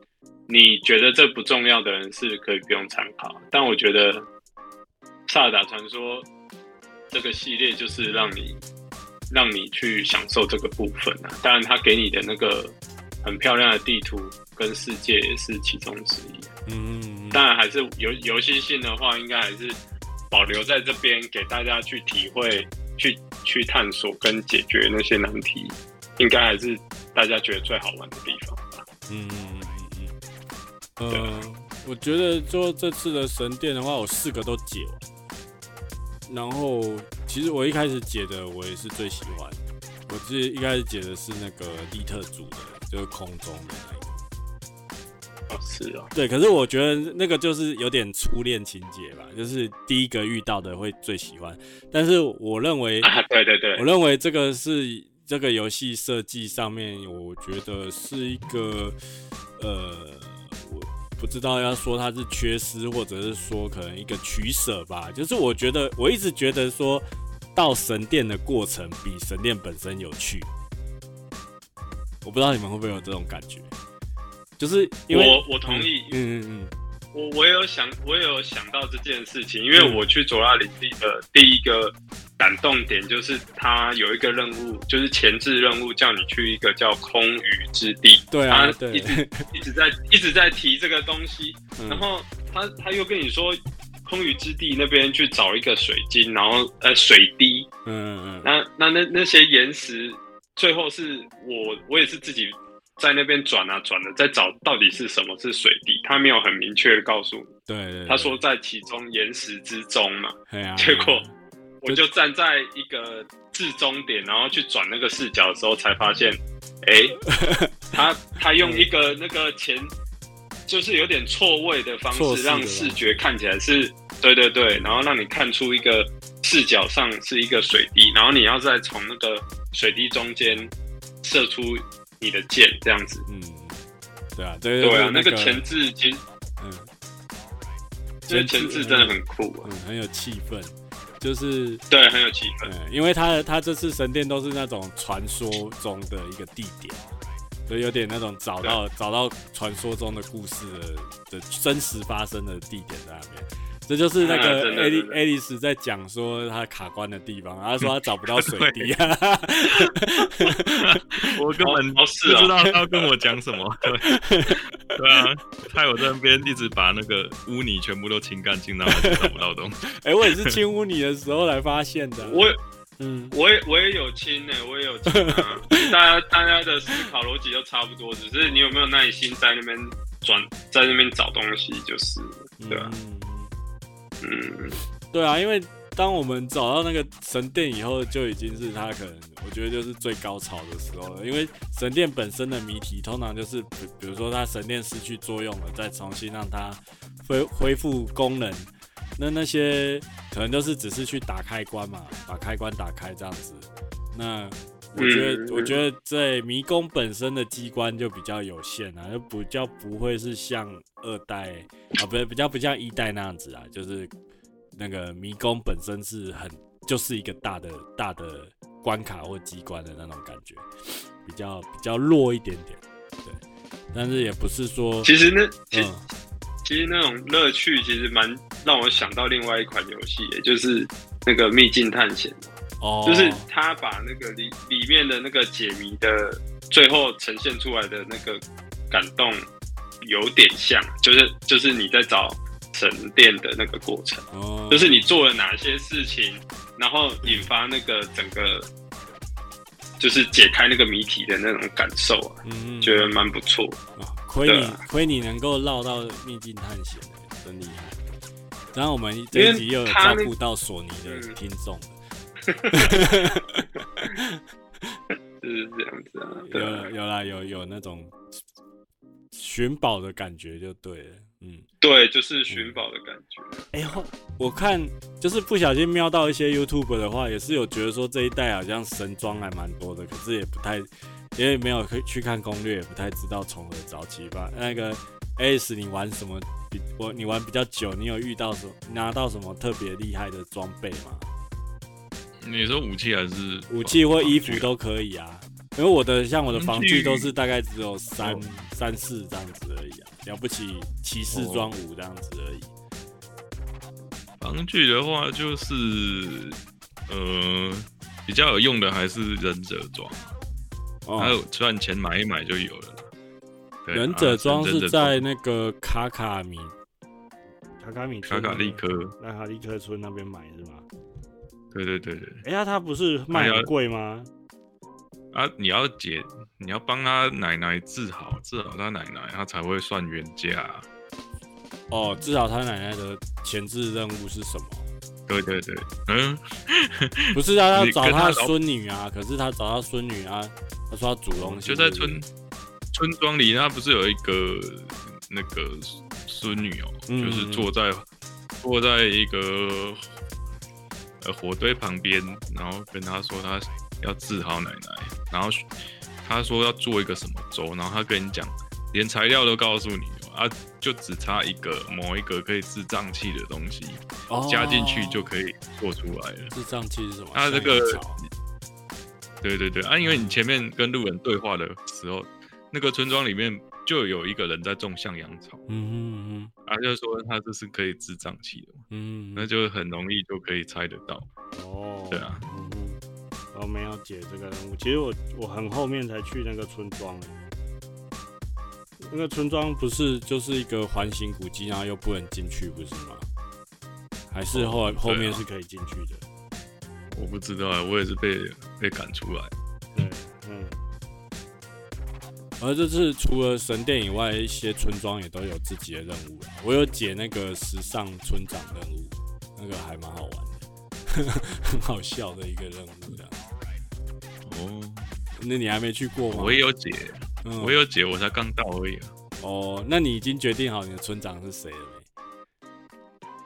你觉得这不重要的人是可以不用参考，但我觉得《萨尔达传说》这个系列就是让你让你去享受这个部分啊。当然，他给你的那个很漂亮的地图跟世界也是其中之一。嗯，嗯，嗯，当然还是游游戏性的话，应该还是保留在这边给大家去体会、去去探索跟解决那些难题，应该还是大家觉得最好玩的地方吧。嗯。嗯、呃，我觉得做这次的神殿的话，我四个都解完。然后，其实我一开始解的，我也是最喜欢。我记得一开始解的是那个利特组的，就是空中的那个。哦，是哦。对，可是我觉得那个就是有点初恋情节吧，就是第一个遇到的会最喜欢。但是我认为，啊、对对对，我认为这个是这个游戏设计上面，我觉得是一个呃。不知道要说它是缺失，或者是说可能一个取舍吧。就是我觉得，我一直觉得说到神殿的过程比神殿本身有趣。我不知道你们会不会有这种感觉，就是因为我我同意，嗯嗯嗯，我我也有想，我也有想到这件事情，因为我去佐拉领地的第一个。感动点就是他有一个任务，就是前置任务，叫你去一个叫空余之地。对啊，他一直一直在 一直在提这个东西，嗯、然后他他又跟你说，空余之地那边去找一个水晶，然后呃水滴。嗯嗯。那那那那些岩石，最后是我我也是自己在那边转啊转的，在找到底是什么是水滴，他没有很明确的告诉你。对，对，对。他说在其中岩石之中嘛。对啊。结果。我就站在一个至终点，然后去转那个视角的时候，才发现，哎、欸，他他用一个那个前，就是有点错位的方式，让视觉看起来是，对对对，然后让你看出一个视角上是一个水滴，然后你要再从那个水滴中间射出你的箭，这样子。嗯，对啊，对对，对啊，那个前置其实，嗯，这前置真的很酷啊，嗯，很有气氛。就是对，很有气氛。嗯，因为他他这次神殿都是那种传说中的一个地点，所以有点那种找到找到传说中的故事的的真实发生的地点在那边。这就是那个爱丽爱丽丝在讲说她卡关的地方，她说她找不到水滴啊。我根本不知道她要跟我讲什么。对，对啊，他有在那边一直把那个污泥全部都清干净，然后就找不到东西。哎、欸，我也是清污泥的时候才发现的。我，嗯，我也我也有清呢、欸，我也有清啊。大家大家的思考逻辑都差不多，只是你有没有耐心在那边转，在那边找东西就是，对吧、啊？嗯对啊，因为当我们找到那个神殿以后，就已经是他可能我觉得就是最高潮的时候了。因为神殿本身的谜题，通常就是比比如说它神殿失去作用了，再重新让它恢恢复功能，那那些可能就是只是去打开关嘛，把开关打开这样子。那我觉得，嗯、我觉得在迷宫本身的机关就比较有限啊，就比较不会是像二代啊，不是比较不像一代那样子啊，就是那个迷宫本身是很就是一个大的大的关卡或机关的那种感觉，比较比较弱一点点，对。但是也不是说，其实那其实、嗯、其实那种乐趣其实蛮让我想到另外一款游戏，也就是那个秘境探险。哦，就是他把那个里里面的那个解谜的最后呈现出来的那个感动，有点像，就是就是你在找神殿的那个过程，哦，就是你做了哪些事情，然后引发那个整个，就是解开那个谜题的那种感受啊，嗯，觉得蛮不错。亏你亏你能够绕到秘境探险，真厉害。然后我们这一集又有照顾到索尼的听众。就是这样子啊，有有啦，有有那种寻宝的感觉就对了，嗯，对，就是寻宝的感觉。哎呦、欸，我看就是不小心瞄到一些 YouTube 的话，也是有觉得说这一代好像神装还蛮多的，可是也不太，因为没有可以去看攻略，也不太知道从何找起吧。那个 ACE，你玩什么？比我你玩比较久，你有遇到什么拿到什么特别厉害的装备吗？你说武器还是武器或衣服都可以啊，因为我的像我的防具都是大概只有三三四这样子而已啊，了不起骑士装五这样子而已。防具的话就是呃比较有用的还是忍者装，还有赚钱买一买就有了。忍者装是在那个卡卡米卡卡米卡卡利科那卡利科村那边买是吗？对对对对，哎呀，他不是卖很贵吗？啊，你要解，你要帮他奶奶治好，治好他奶奶，他才会算原价。哦，治好他奶奶的前置任务是什么？对对对，嗯，不是啊，他找他孙女啊，可是他找他孙女啊，他说他煮东西，就在村村庄里，他不是有一个那个孙女哦，嗯、就是坐在坐在一个。呃，火堆旁边，然后跟他说他要治好奶奶，然后他说要做一个什么粥，然后他跟你讲，连材料都告诉你啊，就只差一个某一个可以治胀气的东西，哦、加进去就可以做出来了。治胀气是什么？啊，这个，对对对啊，因为你前面跟路人对话的时候，那个村庄里面。就有一个人在种向阳草，嗯嗯嗯，啊，就说他这是可以治胀气的，嗯，那就很容易就可以猜得到，哦，对啊，嗯哼，我没有解这个任务，其实我我很后面才去那个村庄，那个村庄不是就是一个环形古迹，然后又不能进去，不是吗？还是后来、哦、后面是可以进去的？我不知道啊，我也是被被赶出来，对，嗯。而这次除了神殿以外，一些村庄也都有自己的任务。我有解那个时尚村长任务，那个还蛮好玩的，很好笑的一个任务。哦，那你还没去过吗？我也有解，嗯、我有解，我才刚到而已。哦，那你已经决定好你的村长是谁了没？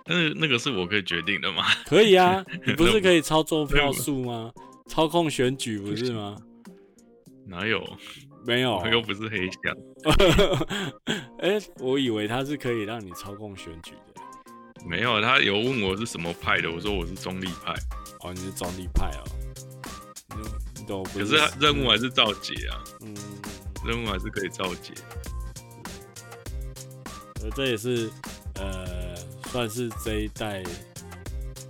但是那个是我可以决定的吗？可以啊，你不是可以操作 票数吗？操控选举不是吗？哪有？没有，又不是黑箱。哎、欸，我以为他是可以让你操控选举的。没有，他有问我是什么派的，我说我是中立派。哦，你是中立派哦。你懂？可是他任务还是照解啊。嗯，任务还是可以照解。呃，这也是呃，算是这一代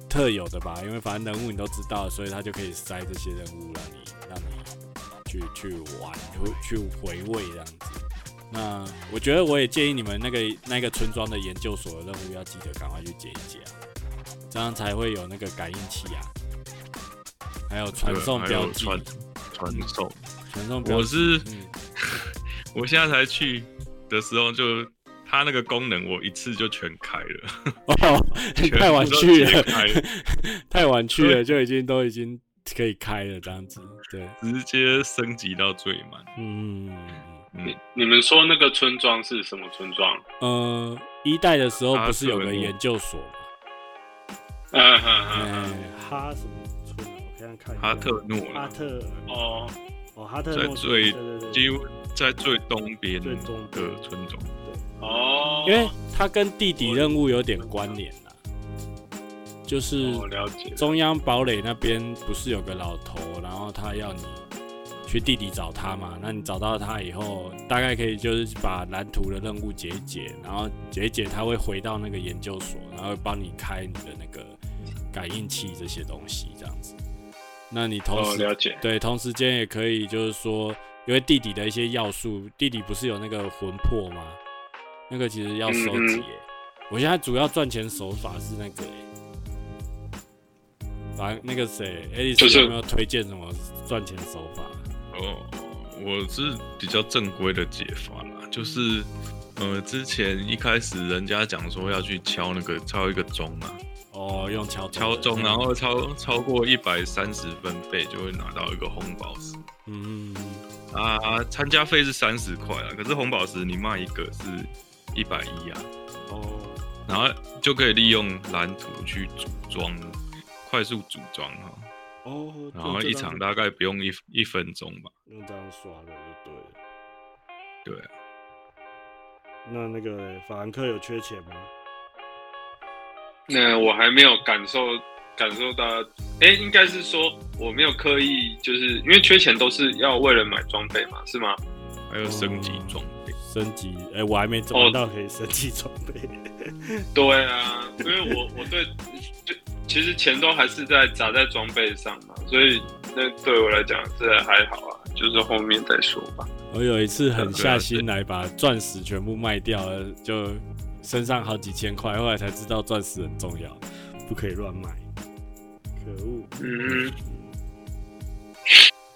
特有的吧，因为反正人物你都知道，所以他就可以塞这些任务让你。去去玩，去去回味这样子。那我觉得我也建议你们那个那个村庄的研究所的任务要记得赶快去解一解啊，这样才会有那个感应器啊，还有传送标记。传传送传送标记。我是，嗯、我现在才去的时候就他它那个功能我一次就全开了。哦，太晚去了，太晚去了就已经都已经可以开了这样子，对，直接升级到最满。嗯，你你们说那个村庄是什么村庄？呃，一代的时候不是有个研究所吗？嗯嗯嗯，哈什么村？我现在看哈特诺，哈特哦。哦，哈特在最几乎在最东边的村庄，对哦，因为它跟地底任务有点关联啦，就是中央堡垒那边不是有个老头，然后他要你去地底找他嘛？那你找到他以后，大概可以就是把蓝图的任务解一解，然后解一解，他会回到那个研究所，然后帮你开你的那个感应器这些东西，这样子。那你同时、哦、了解对同时间也可以，就是说，因为地底的一些要素，地底不是有那个魂魄吗？那个其实要收集。嗯、我现在主要赚钱手法是那个，反正那个谁，艾丽丝有没有推荐什么赚钱手法？哦，我是比较正规的解法啦，就是呃，之前一开始人家讲说要去敲那个敲一个钟嘛。哦，用敲敲钟，然后超超过一百三十分贝就会拿到一个红宝石。嗯，啊，参加费是三十块啊，可是红宝石你卖一个是一百一啊。哦，然后就可以利用蓝图去组装，快速组装哈。哦，然后一场大概不用一一分钟吧。用这样刷的就对了。对啊。那那个法兰克有缺钱吗？那我还没有感受感受到，哎、欸，应该是说我没有刻意，就是因为缺钱都是要为了买装备嘛，是吗？还有升级装备，升级，哎、欸，我还没找到可以升级装备。对啊，因为我我对就其实钱都还是在砸在装备上嘛，所以那对我来讲这还好啊，就是后面再说吧。我有一次狠下心来把钻石全部卖掉了，就。身上好几千块，后来才知道钻石很重要，不可以乱买。可恶！嗯，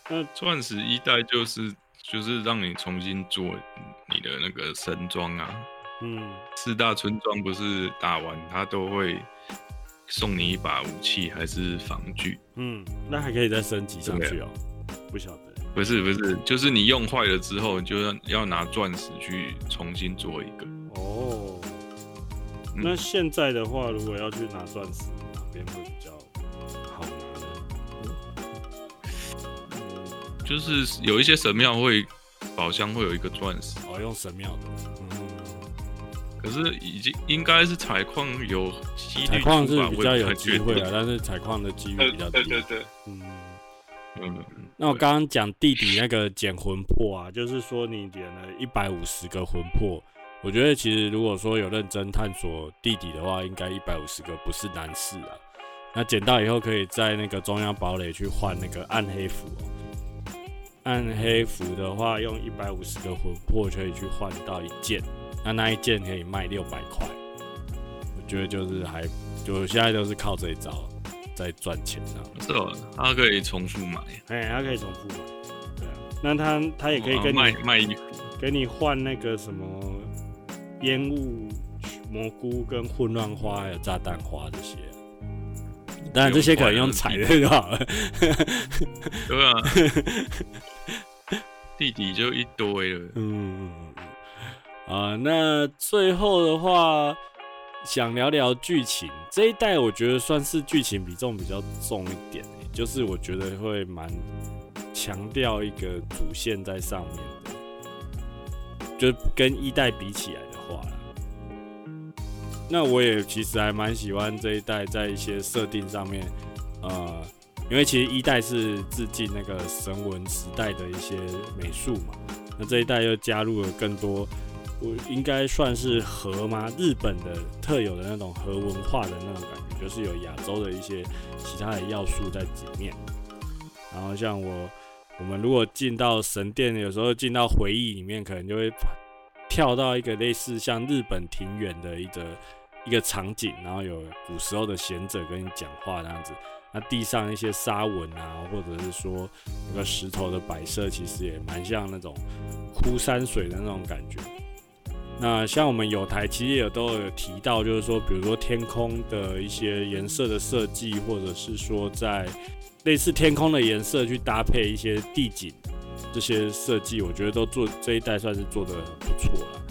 那钻石一代就是就是让你重新做你的那个神装啊。嗯，四大村庄不是打完它都会送你一把武器还是防具？嗯，那还可以再升级上去哦。不晓得。不是不是，就是你用坏了之后，就要要拿钻石去重新做一个。哦。那现在的话，如果要去拿钻石，哪边会比较好拿就是有一些神庙会宝箱会有一个钻石，哦，用神庙的。嗯。可是已经应该是采矿有采矿是比较有机会啊，但是采矿的几率比较低。对对对。嗯。嗯。那我刚刚讲地底那个捡魂魄啊，就是说你捡了一百五十个魂魄。我觉得其实如果说有认真探索地底的话，应该一百五十个不是难事啊。那捡到以后，可以在那个中央堡垒去换那个暗黑符哦。暗黑符的话，用一百五十个魂魄可以去换到一件，那那一件可以卖六百块。我觉得就是还就现在都是靠这一招在赚钱啊。是哦，它可以重复买。哎，它可以重复买。对啊，那他他也可以跟你卖卖衣服，给你换那个什么。烟雾蘑菇跟混乱花还有炸弹花这些，当然这些可能用踩的就好了。对啊，弟弟就一堆了。嗯啊，那最后的话，想聊聊剧情。这一代我觉得算是剧情比重比较重一点，就是我觉得会蛮强调一个主线在上面的，就跟一代比起来的话。那我也其实还蛮喜欢这一代在一些设定上面，呃，因为其实一代是致敬那个神文时代的一些美术嘛，那这一代又加入了更多，我应该算是和吗？日本的特有的那种和文化的那种感觉，就是有亚洲的一些其他的要素在里面。然后像我，我们如果进到神殿，有时候进到回忆里面，可能就会跳到一个类似像日本庭园的一个。一个场景，然后有古时候的贤者跟你讲话，这样子。那地上一些沙纹啊，或者是说那个石头的摆设，其实也蛮像那种枯山水的那种感觉。那像我们有台其实也有都有提到，就是说，比如说天空的一些颜色的设计，或者是说在类似天空的颜色去搭配一些地景这些设计，我觉得都做这一代算是做的不错了。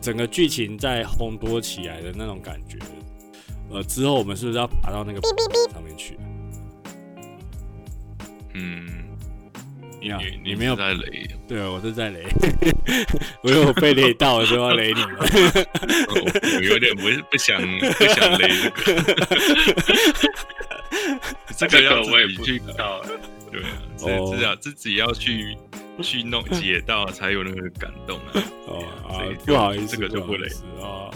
整个剧情在烘托起来的那种感觉，呃，之后我们是不是要爬到那个上面去？嗯。你你，你没有在雷？对啊，我是在雷。我有被雷到的时候要雷你们。我有点不不想不想雷这个。这个要自己去到，对啊，自己自己要去去弄解到才有那个感动啊。哦啊，不好意思，这个就不雷啊。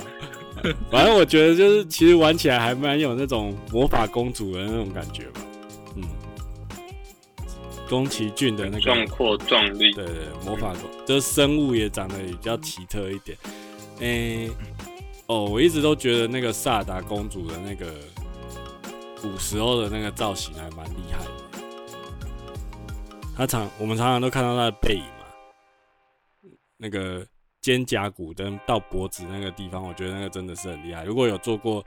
反正我觉得就是其实玩起来还蛮有那种魔法公主的那种感觉吧。宫崎骏的那个壮阔壮丽，对对，魔法公，就是生物也长得比较奇特一点。诶、欸，哦，我一直都觉得那个萨达公主的那个古时候的那个造型还蛮厉害的。她常我们常常都看到她的背影嘛，那个肩胛骨跟到脖子那个地方，我觉得那个真的是很厉害。如果有做过。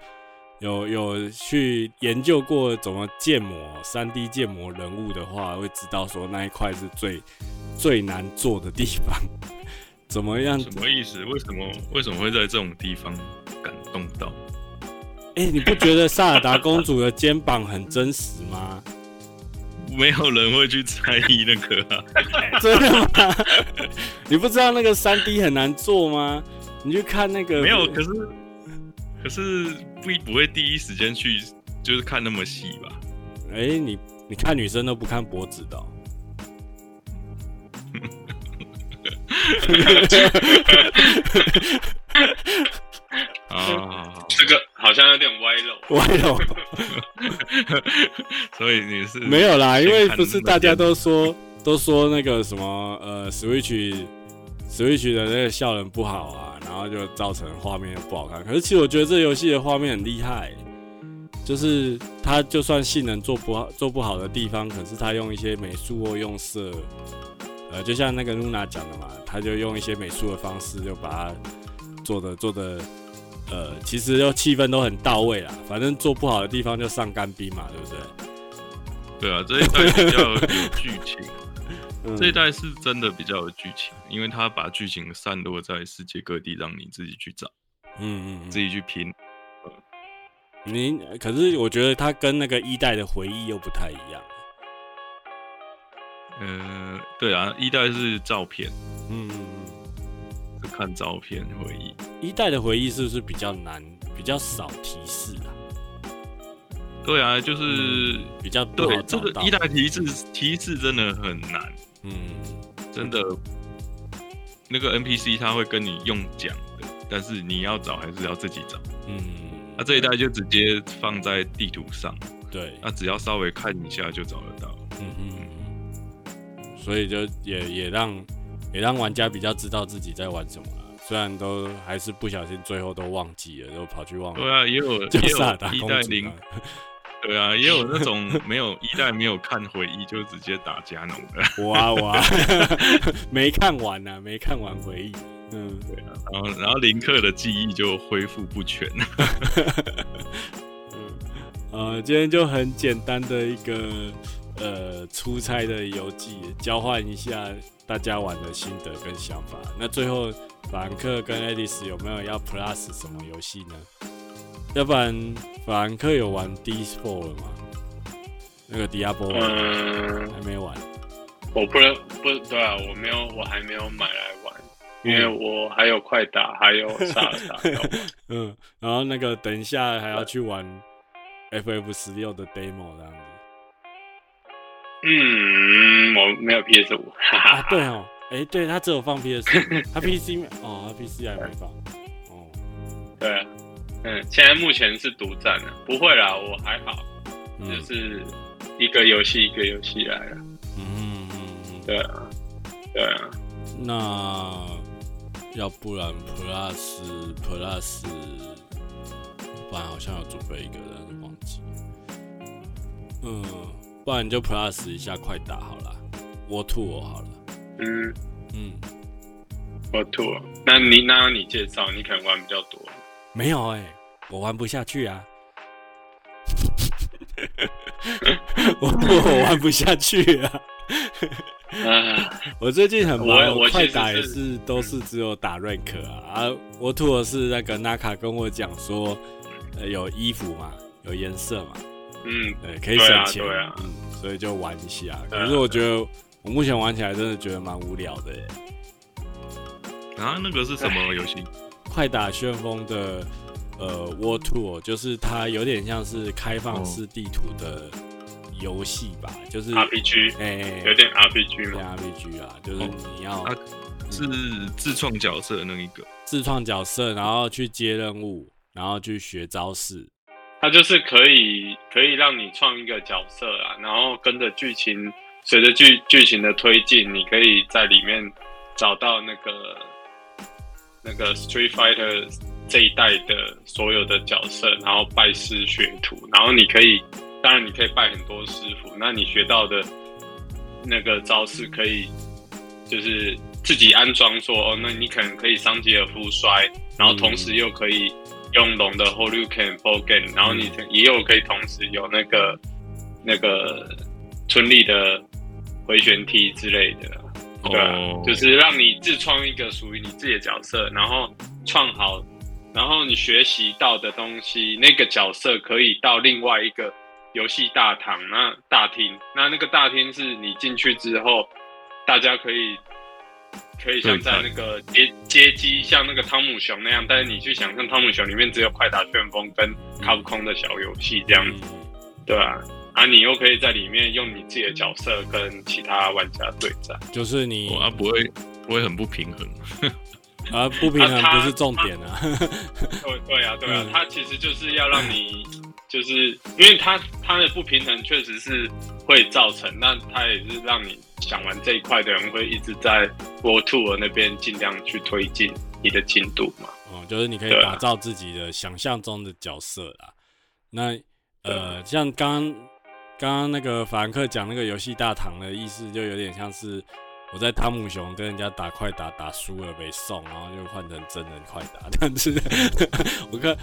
有有去研究过怎么建模、三 D 建模人物的话，会知道说那一块是最 最难做的地方。怎么样？什么意思？为什么为什么会在这种地方感动到？哎、欸，你不觉得萨尔达公主的肩膀很真实吗？没有人会去猜疑那个啊，真的吗？你不知道那个三 D 很难做吗？你去看那个没有，可是。可是不不会第一时间去就是看那么细吧？哎、欸，你你看女生都不看脖子的、哦。啊，这个好像有点歪楼，歪楼。所以你是没有啦，因为不是大家都说都说那个什么呃，Switch Switch 的那个效能不好啊。然后就造成画面不好看。可是其实我觉得这游戏的画面很厉害，就是它就算性能做不好、做不好的地方，可是它用一些美术或用色，呃，就像那个露娜讲的嘛，他就用一些美术的方式，就把它做的做的，呃，其实又气氛都很到位啦。反正做不好的地方就上干冰嘛，对不对？对啊，这一代比较有剧情。这一代是真的比较有剧情，因为他把剧情散落在世界各地，让你自己去找，嗯嗯，自己去拼。你可是我觉得他跟那个一代的回忆又不太一样。嗯，对啊，一代是照片，嗯，是看照片回忆。一代的回忆是不是比较难，比较少提示啊？对啊，就是、嗯、比较对这个一代提示提示真的很难。嗯，真的，那个 NPC 他会跟你用讲的，但是你要找还是要自己找。嗯，那、啊、这一代就直接放在地图上，对，那只要稍微看一下就找得到。嗯嗯，所以就也也让也让玩家比较知道自己在玩什么了，虽然都还是不小心最后都忘记了，都跑去忘了。对啊，也有也有一代零。对啊，也有那种没有一代没有看回忆就直接打加农的。哇哇，没看完呢、啊，没看完回忆。嗯，对啊，然后然后林克的记忆就恢复不全。嗯，呃，今天就很简单的一个呃出差的游记，交换一下大家玩的心得跟想法。那最后，法兰克跟爱丽丝有没有要 Plus 什么游戏呢？要不然，法兰克有玩 D4 了吗？那个迪亚波，嗯，还没玩。我不能不对啊，我没有，我还没有买来玩，因为我还有快打，还有 萨尔达。嗯，然后那个等一下还要去玩 FF 十六的 demo 这样子。嗯，我没有 PS 五。啊，对哦，哎、欸，对他只有放 PS，他 PC 哦，他 PC 还没放。哦，对啊。嗯，现在目前是独占的，不会啦，我还好，嗯、就是一个游戏一个游戏来了。嗯，对啊，对啊。那要不然 Plus Plus，不然好像有准备一个人忘记。嗯，不然你就 Plus 一下快打好了，World Tour 好了。嗯嗯，World Tour，那你那你介绍，你可能玩比较多。没有哎、欸，我玩不下去啊。我我玩不下去啊。我最近很忙，我快打也是都是只有打 rank 啊。啊，World Tour 是那个 Naka 跟我讲说，呃，有衣服嘛，有颜色嘛，嗯，对，可以省钱，嗯，所以就玩一下。可是我觉得我目前玩起来真的觉得蛮无聊的耶。啊，那个是什么游戏？快打旋风的呃 World Tour，就是它有点像是开放式地图的。游戏吧，就是 RPG，哎、欸，有点 RPG 嘛，RPG 啊，就是你要、哦、是自创角色那一个，自创角色，然后去接任务，然后去学招式。它就是可以可以让你创一个角色啊，然后跟着剧情，随着剧剧情的推进，你可以在里面找到那个那个 Street Fighter 这一代的所有的角色，然后拜师学徒，然后你可以。当然，你可以拜很多师傅。那你学到的那个招式，可以就是自己安装说哦，那你可能可以桑吉尔夫摔，然后同时又可以用龙的 Horyuken Bogen，然后你也有可以同时有那个那个春丽的回旋踢之类的，对啊，oh. 就是让你自创一个属于你自己的角色，然后创好，然后你学习到的东西，那个角色可以到另外一个。游戏大堂，那大厅，那那个大厅是你进去之后，大家可以可以像在那个街街机，像那个汤姆熊那样，但是你去想象汤姆熊里面只有快打旋风跟卡普空的小游戏这样子，对吧？啊，你又可以在里面用你自己的角色跟其他玩家对战，就是你啊不会不会很不平衡，啊不平衡不是重点啊，对对啊对啊，它其实就是要让你。就是因为它它的不平衡确实是会造成，那它也是让你想玩这一块的人会一直在 World Tour 那边尽量去推进你的进度嘛。哦，就是你可以打造自己的想象中的角色啦。啊、那呃，像刚刚刚刚那个法兰克讲那个游戏大堂的意思，就有点像是。我在汤姆熊跟人家打快打打输了被送，然后就换成真人快打。但 是我看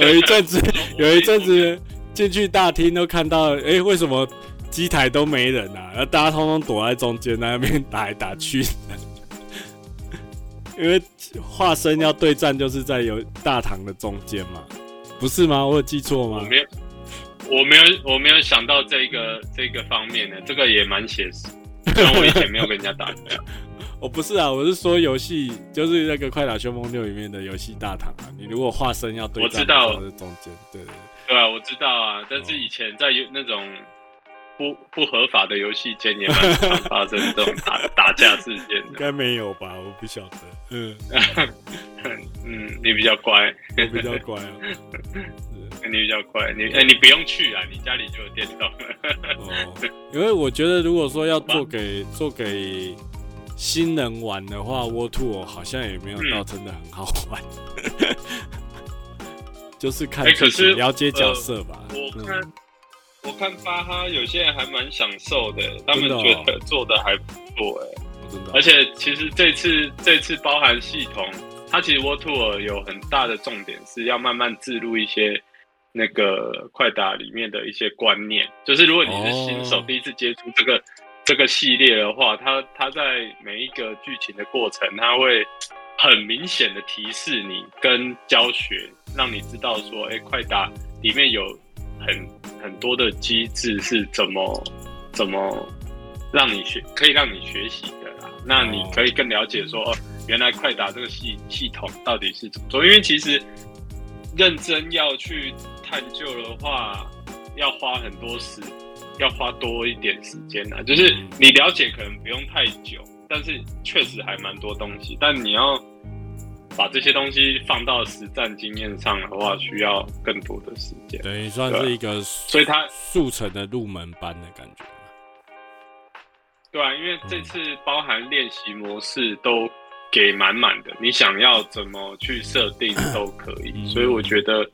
有一阵子有一阵子进去大厅都看到，哎、欸，为什么机台都没人啊？然后大家通通躲在中间那边打来打去。因为化身要对战就是在有大堂的中间嘛，不是吗？我有记错吗？我没有，我没有，我没有想到这个这个方面的，这个也蛮写实。虽然我以前没有跟人家打过，我 不是啊，我是说游戏就是那个《快打旋风六》里面的游戏大堂啊。你如果化身要对战，我知道中间，对对对，对啊，我知道啊。但是以前在那种不不合法的游戏间也蛮常发生这种打 打架事件的。应该没有吧？我不晓得。嗯 嗯，你比较乖，我比较乖啊。你比较乖，你哎、欸，你不用去啊，你家里就有电动了。哦，因为我觉得，如果说要做给做给新人玩的话，World Tour 好像也没有到真的很好玩。嗯、就是看可是了解角色吧。呃、我看、嗯、我看巴哈有些人还蛮享受的，他们觉得做的还不错哎。而且其实这次这次包含系统，它其实 World Tour 有很大的重点是要慢慢置入一些。那个快打里面的一些观念，就是如果你是新手第一次接触这个、oh. 这个系列的话，它它在每一个剧情的过程，它会很明显的提示你跟教学，让你知道说，哎、欸，快打里面有很很多的机制是怎么怎么让你学，可以让你学习的啦。那你可以更了解说，哦，原来快打这个系系统到底是怎么做，因为其实认真要去。探究的话，要花很多时，要花多一点时间呢。就是你了解可能不用太久，但是确实还蛮多东西。但你要把这些东西放到实战经验上的话，需要更多的时间。等于算是一个，所以它速成的入门班的感觉。对啊，因为这次包含练习模式都给满满的，你想要怎么去设定都可以。所以我觉得。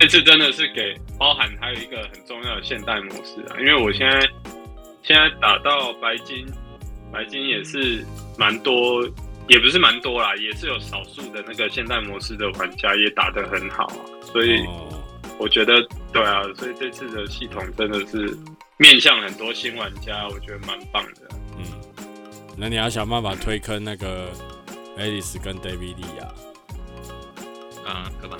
这次真的是给包含还有一个很重要的现代模式啊，因为我现在现在打到白金，白金也是蛮多也不是蛮多啦，也是有少数的那个现代模式的玩家也打得很好啊，所以我觉得对啊，所以这次的系统真的是面向很多新玩家，我觉得蛮棒的。嗯，那你要想办法推坑那个 Alice 跟 David 啊，啊，干嘛？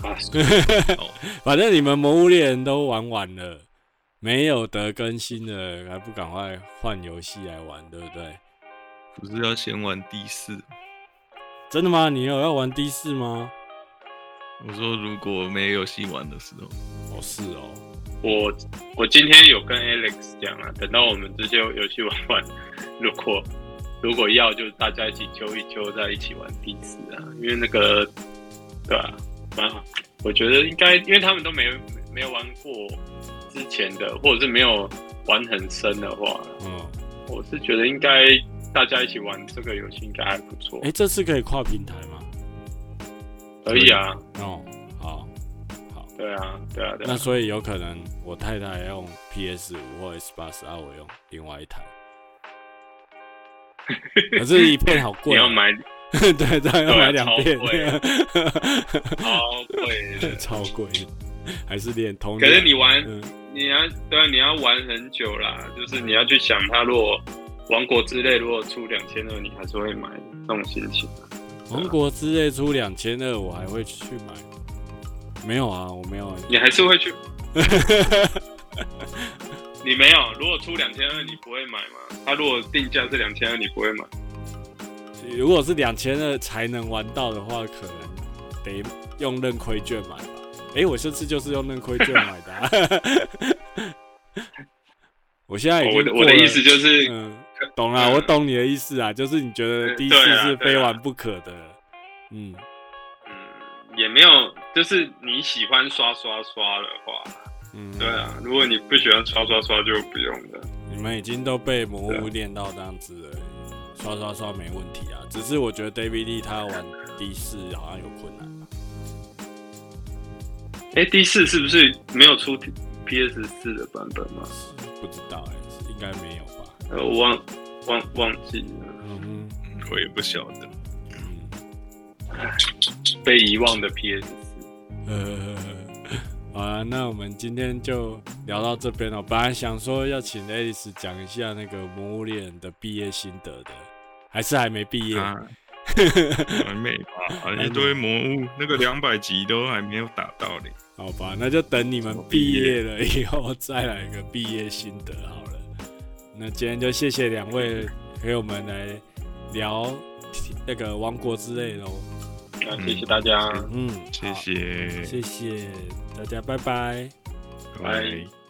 反正你们魔物猎人都玩完了，没有得更新了，还不赶快换游戏来玩，对不对？不是要先玩第四？真的吗？你有要玩第四吗？我说如果没有戏玩的时候。哦，是哦。我我今天有跟 Alex 讲啊，等到我们这些游戏玩完，如果如果要，就大家一起揪一揪，再一起玩第四啊。因为那个，对啊，蛮好。我觉得应该，因为他们都没有没有玩过之前的，或者是没有玩很深的话，嗯，我是觉得应该。大家一起玩这个游戏应该还不错。哎、欸，这次可以跨平台吗？可以啊。哦，好，好。对啊，对啊，对啊。那所以有可能我太太要用 PS 五或 S 八十二，我用另外一台。可是一片好贵。你要买？对对，对，要买两片。超贵，超贵。还是连通。可是你玩，嗯、你要对啊，你要玩很久啦。就是你要去想，它如果。王国之泪如果出两千二，你还是会买这种心情。王国之泪出两千二，我还会去买。没有啊，我没有。你还是会去？你没有？如果出两千二，你不会买吗？他如果定价是两千二，你不会买？如果是两千二才能玩到的话，可能得用认亏券买吧。哎、欸，我这次就是用认亏券买的、啊。我现在我的我的意思就是。嗯懂了，我懂你的意思啊，就是你觉得第四是非玩不可的，嗯嗯，也没有，就是你喜欢刷刷刷的话，嗯，对啊，如果你不喜欢刷刷刷就不用了。你们已经都被魔物练到这样子了，刷刷刷没问题啊，只是我觉得 David Lee 他要玩第四好像有困难。哎，第四是不是没有出 PS 四的版本吗？不知道哎、欸，应该没有吧。呃我忘忘忘记了，嗯，我也不晓得，嗯，被遗忘的 PS 四，呃，好啊，那我们今天就聊到这边了。本来想说要请 Alice 讲一下那个《魔物猎人》的毕业心得的，还是还没毕业？啊、还没吧？一堆魔物，那个两百级都还没有打到嘞。好吧，那就等你们毕业了以后再来一个毕业心得好了。那今天就谢谢两位陪我们来聊那个王国之泪喽。那谢谢大家，嗯，谢谢，谢谢大家，拜拜，拜拜。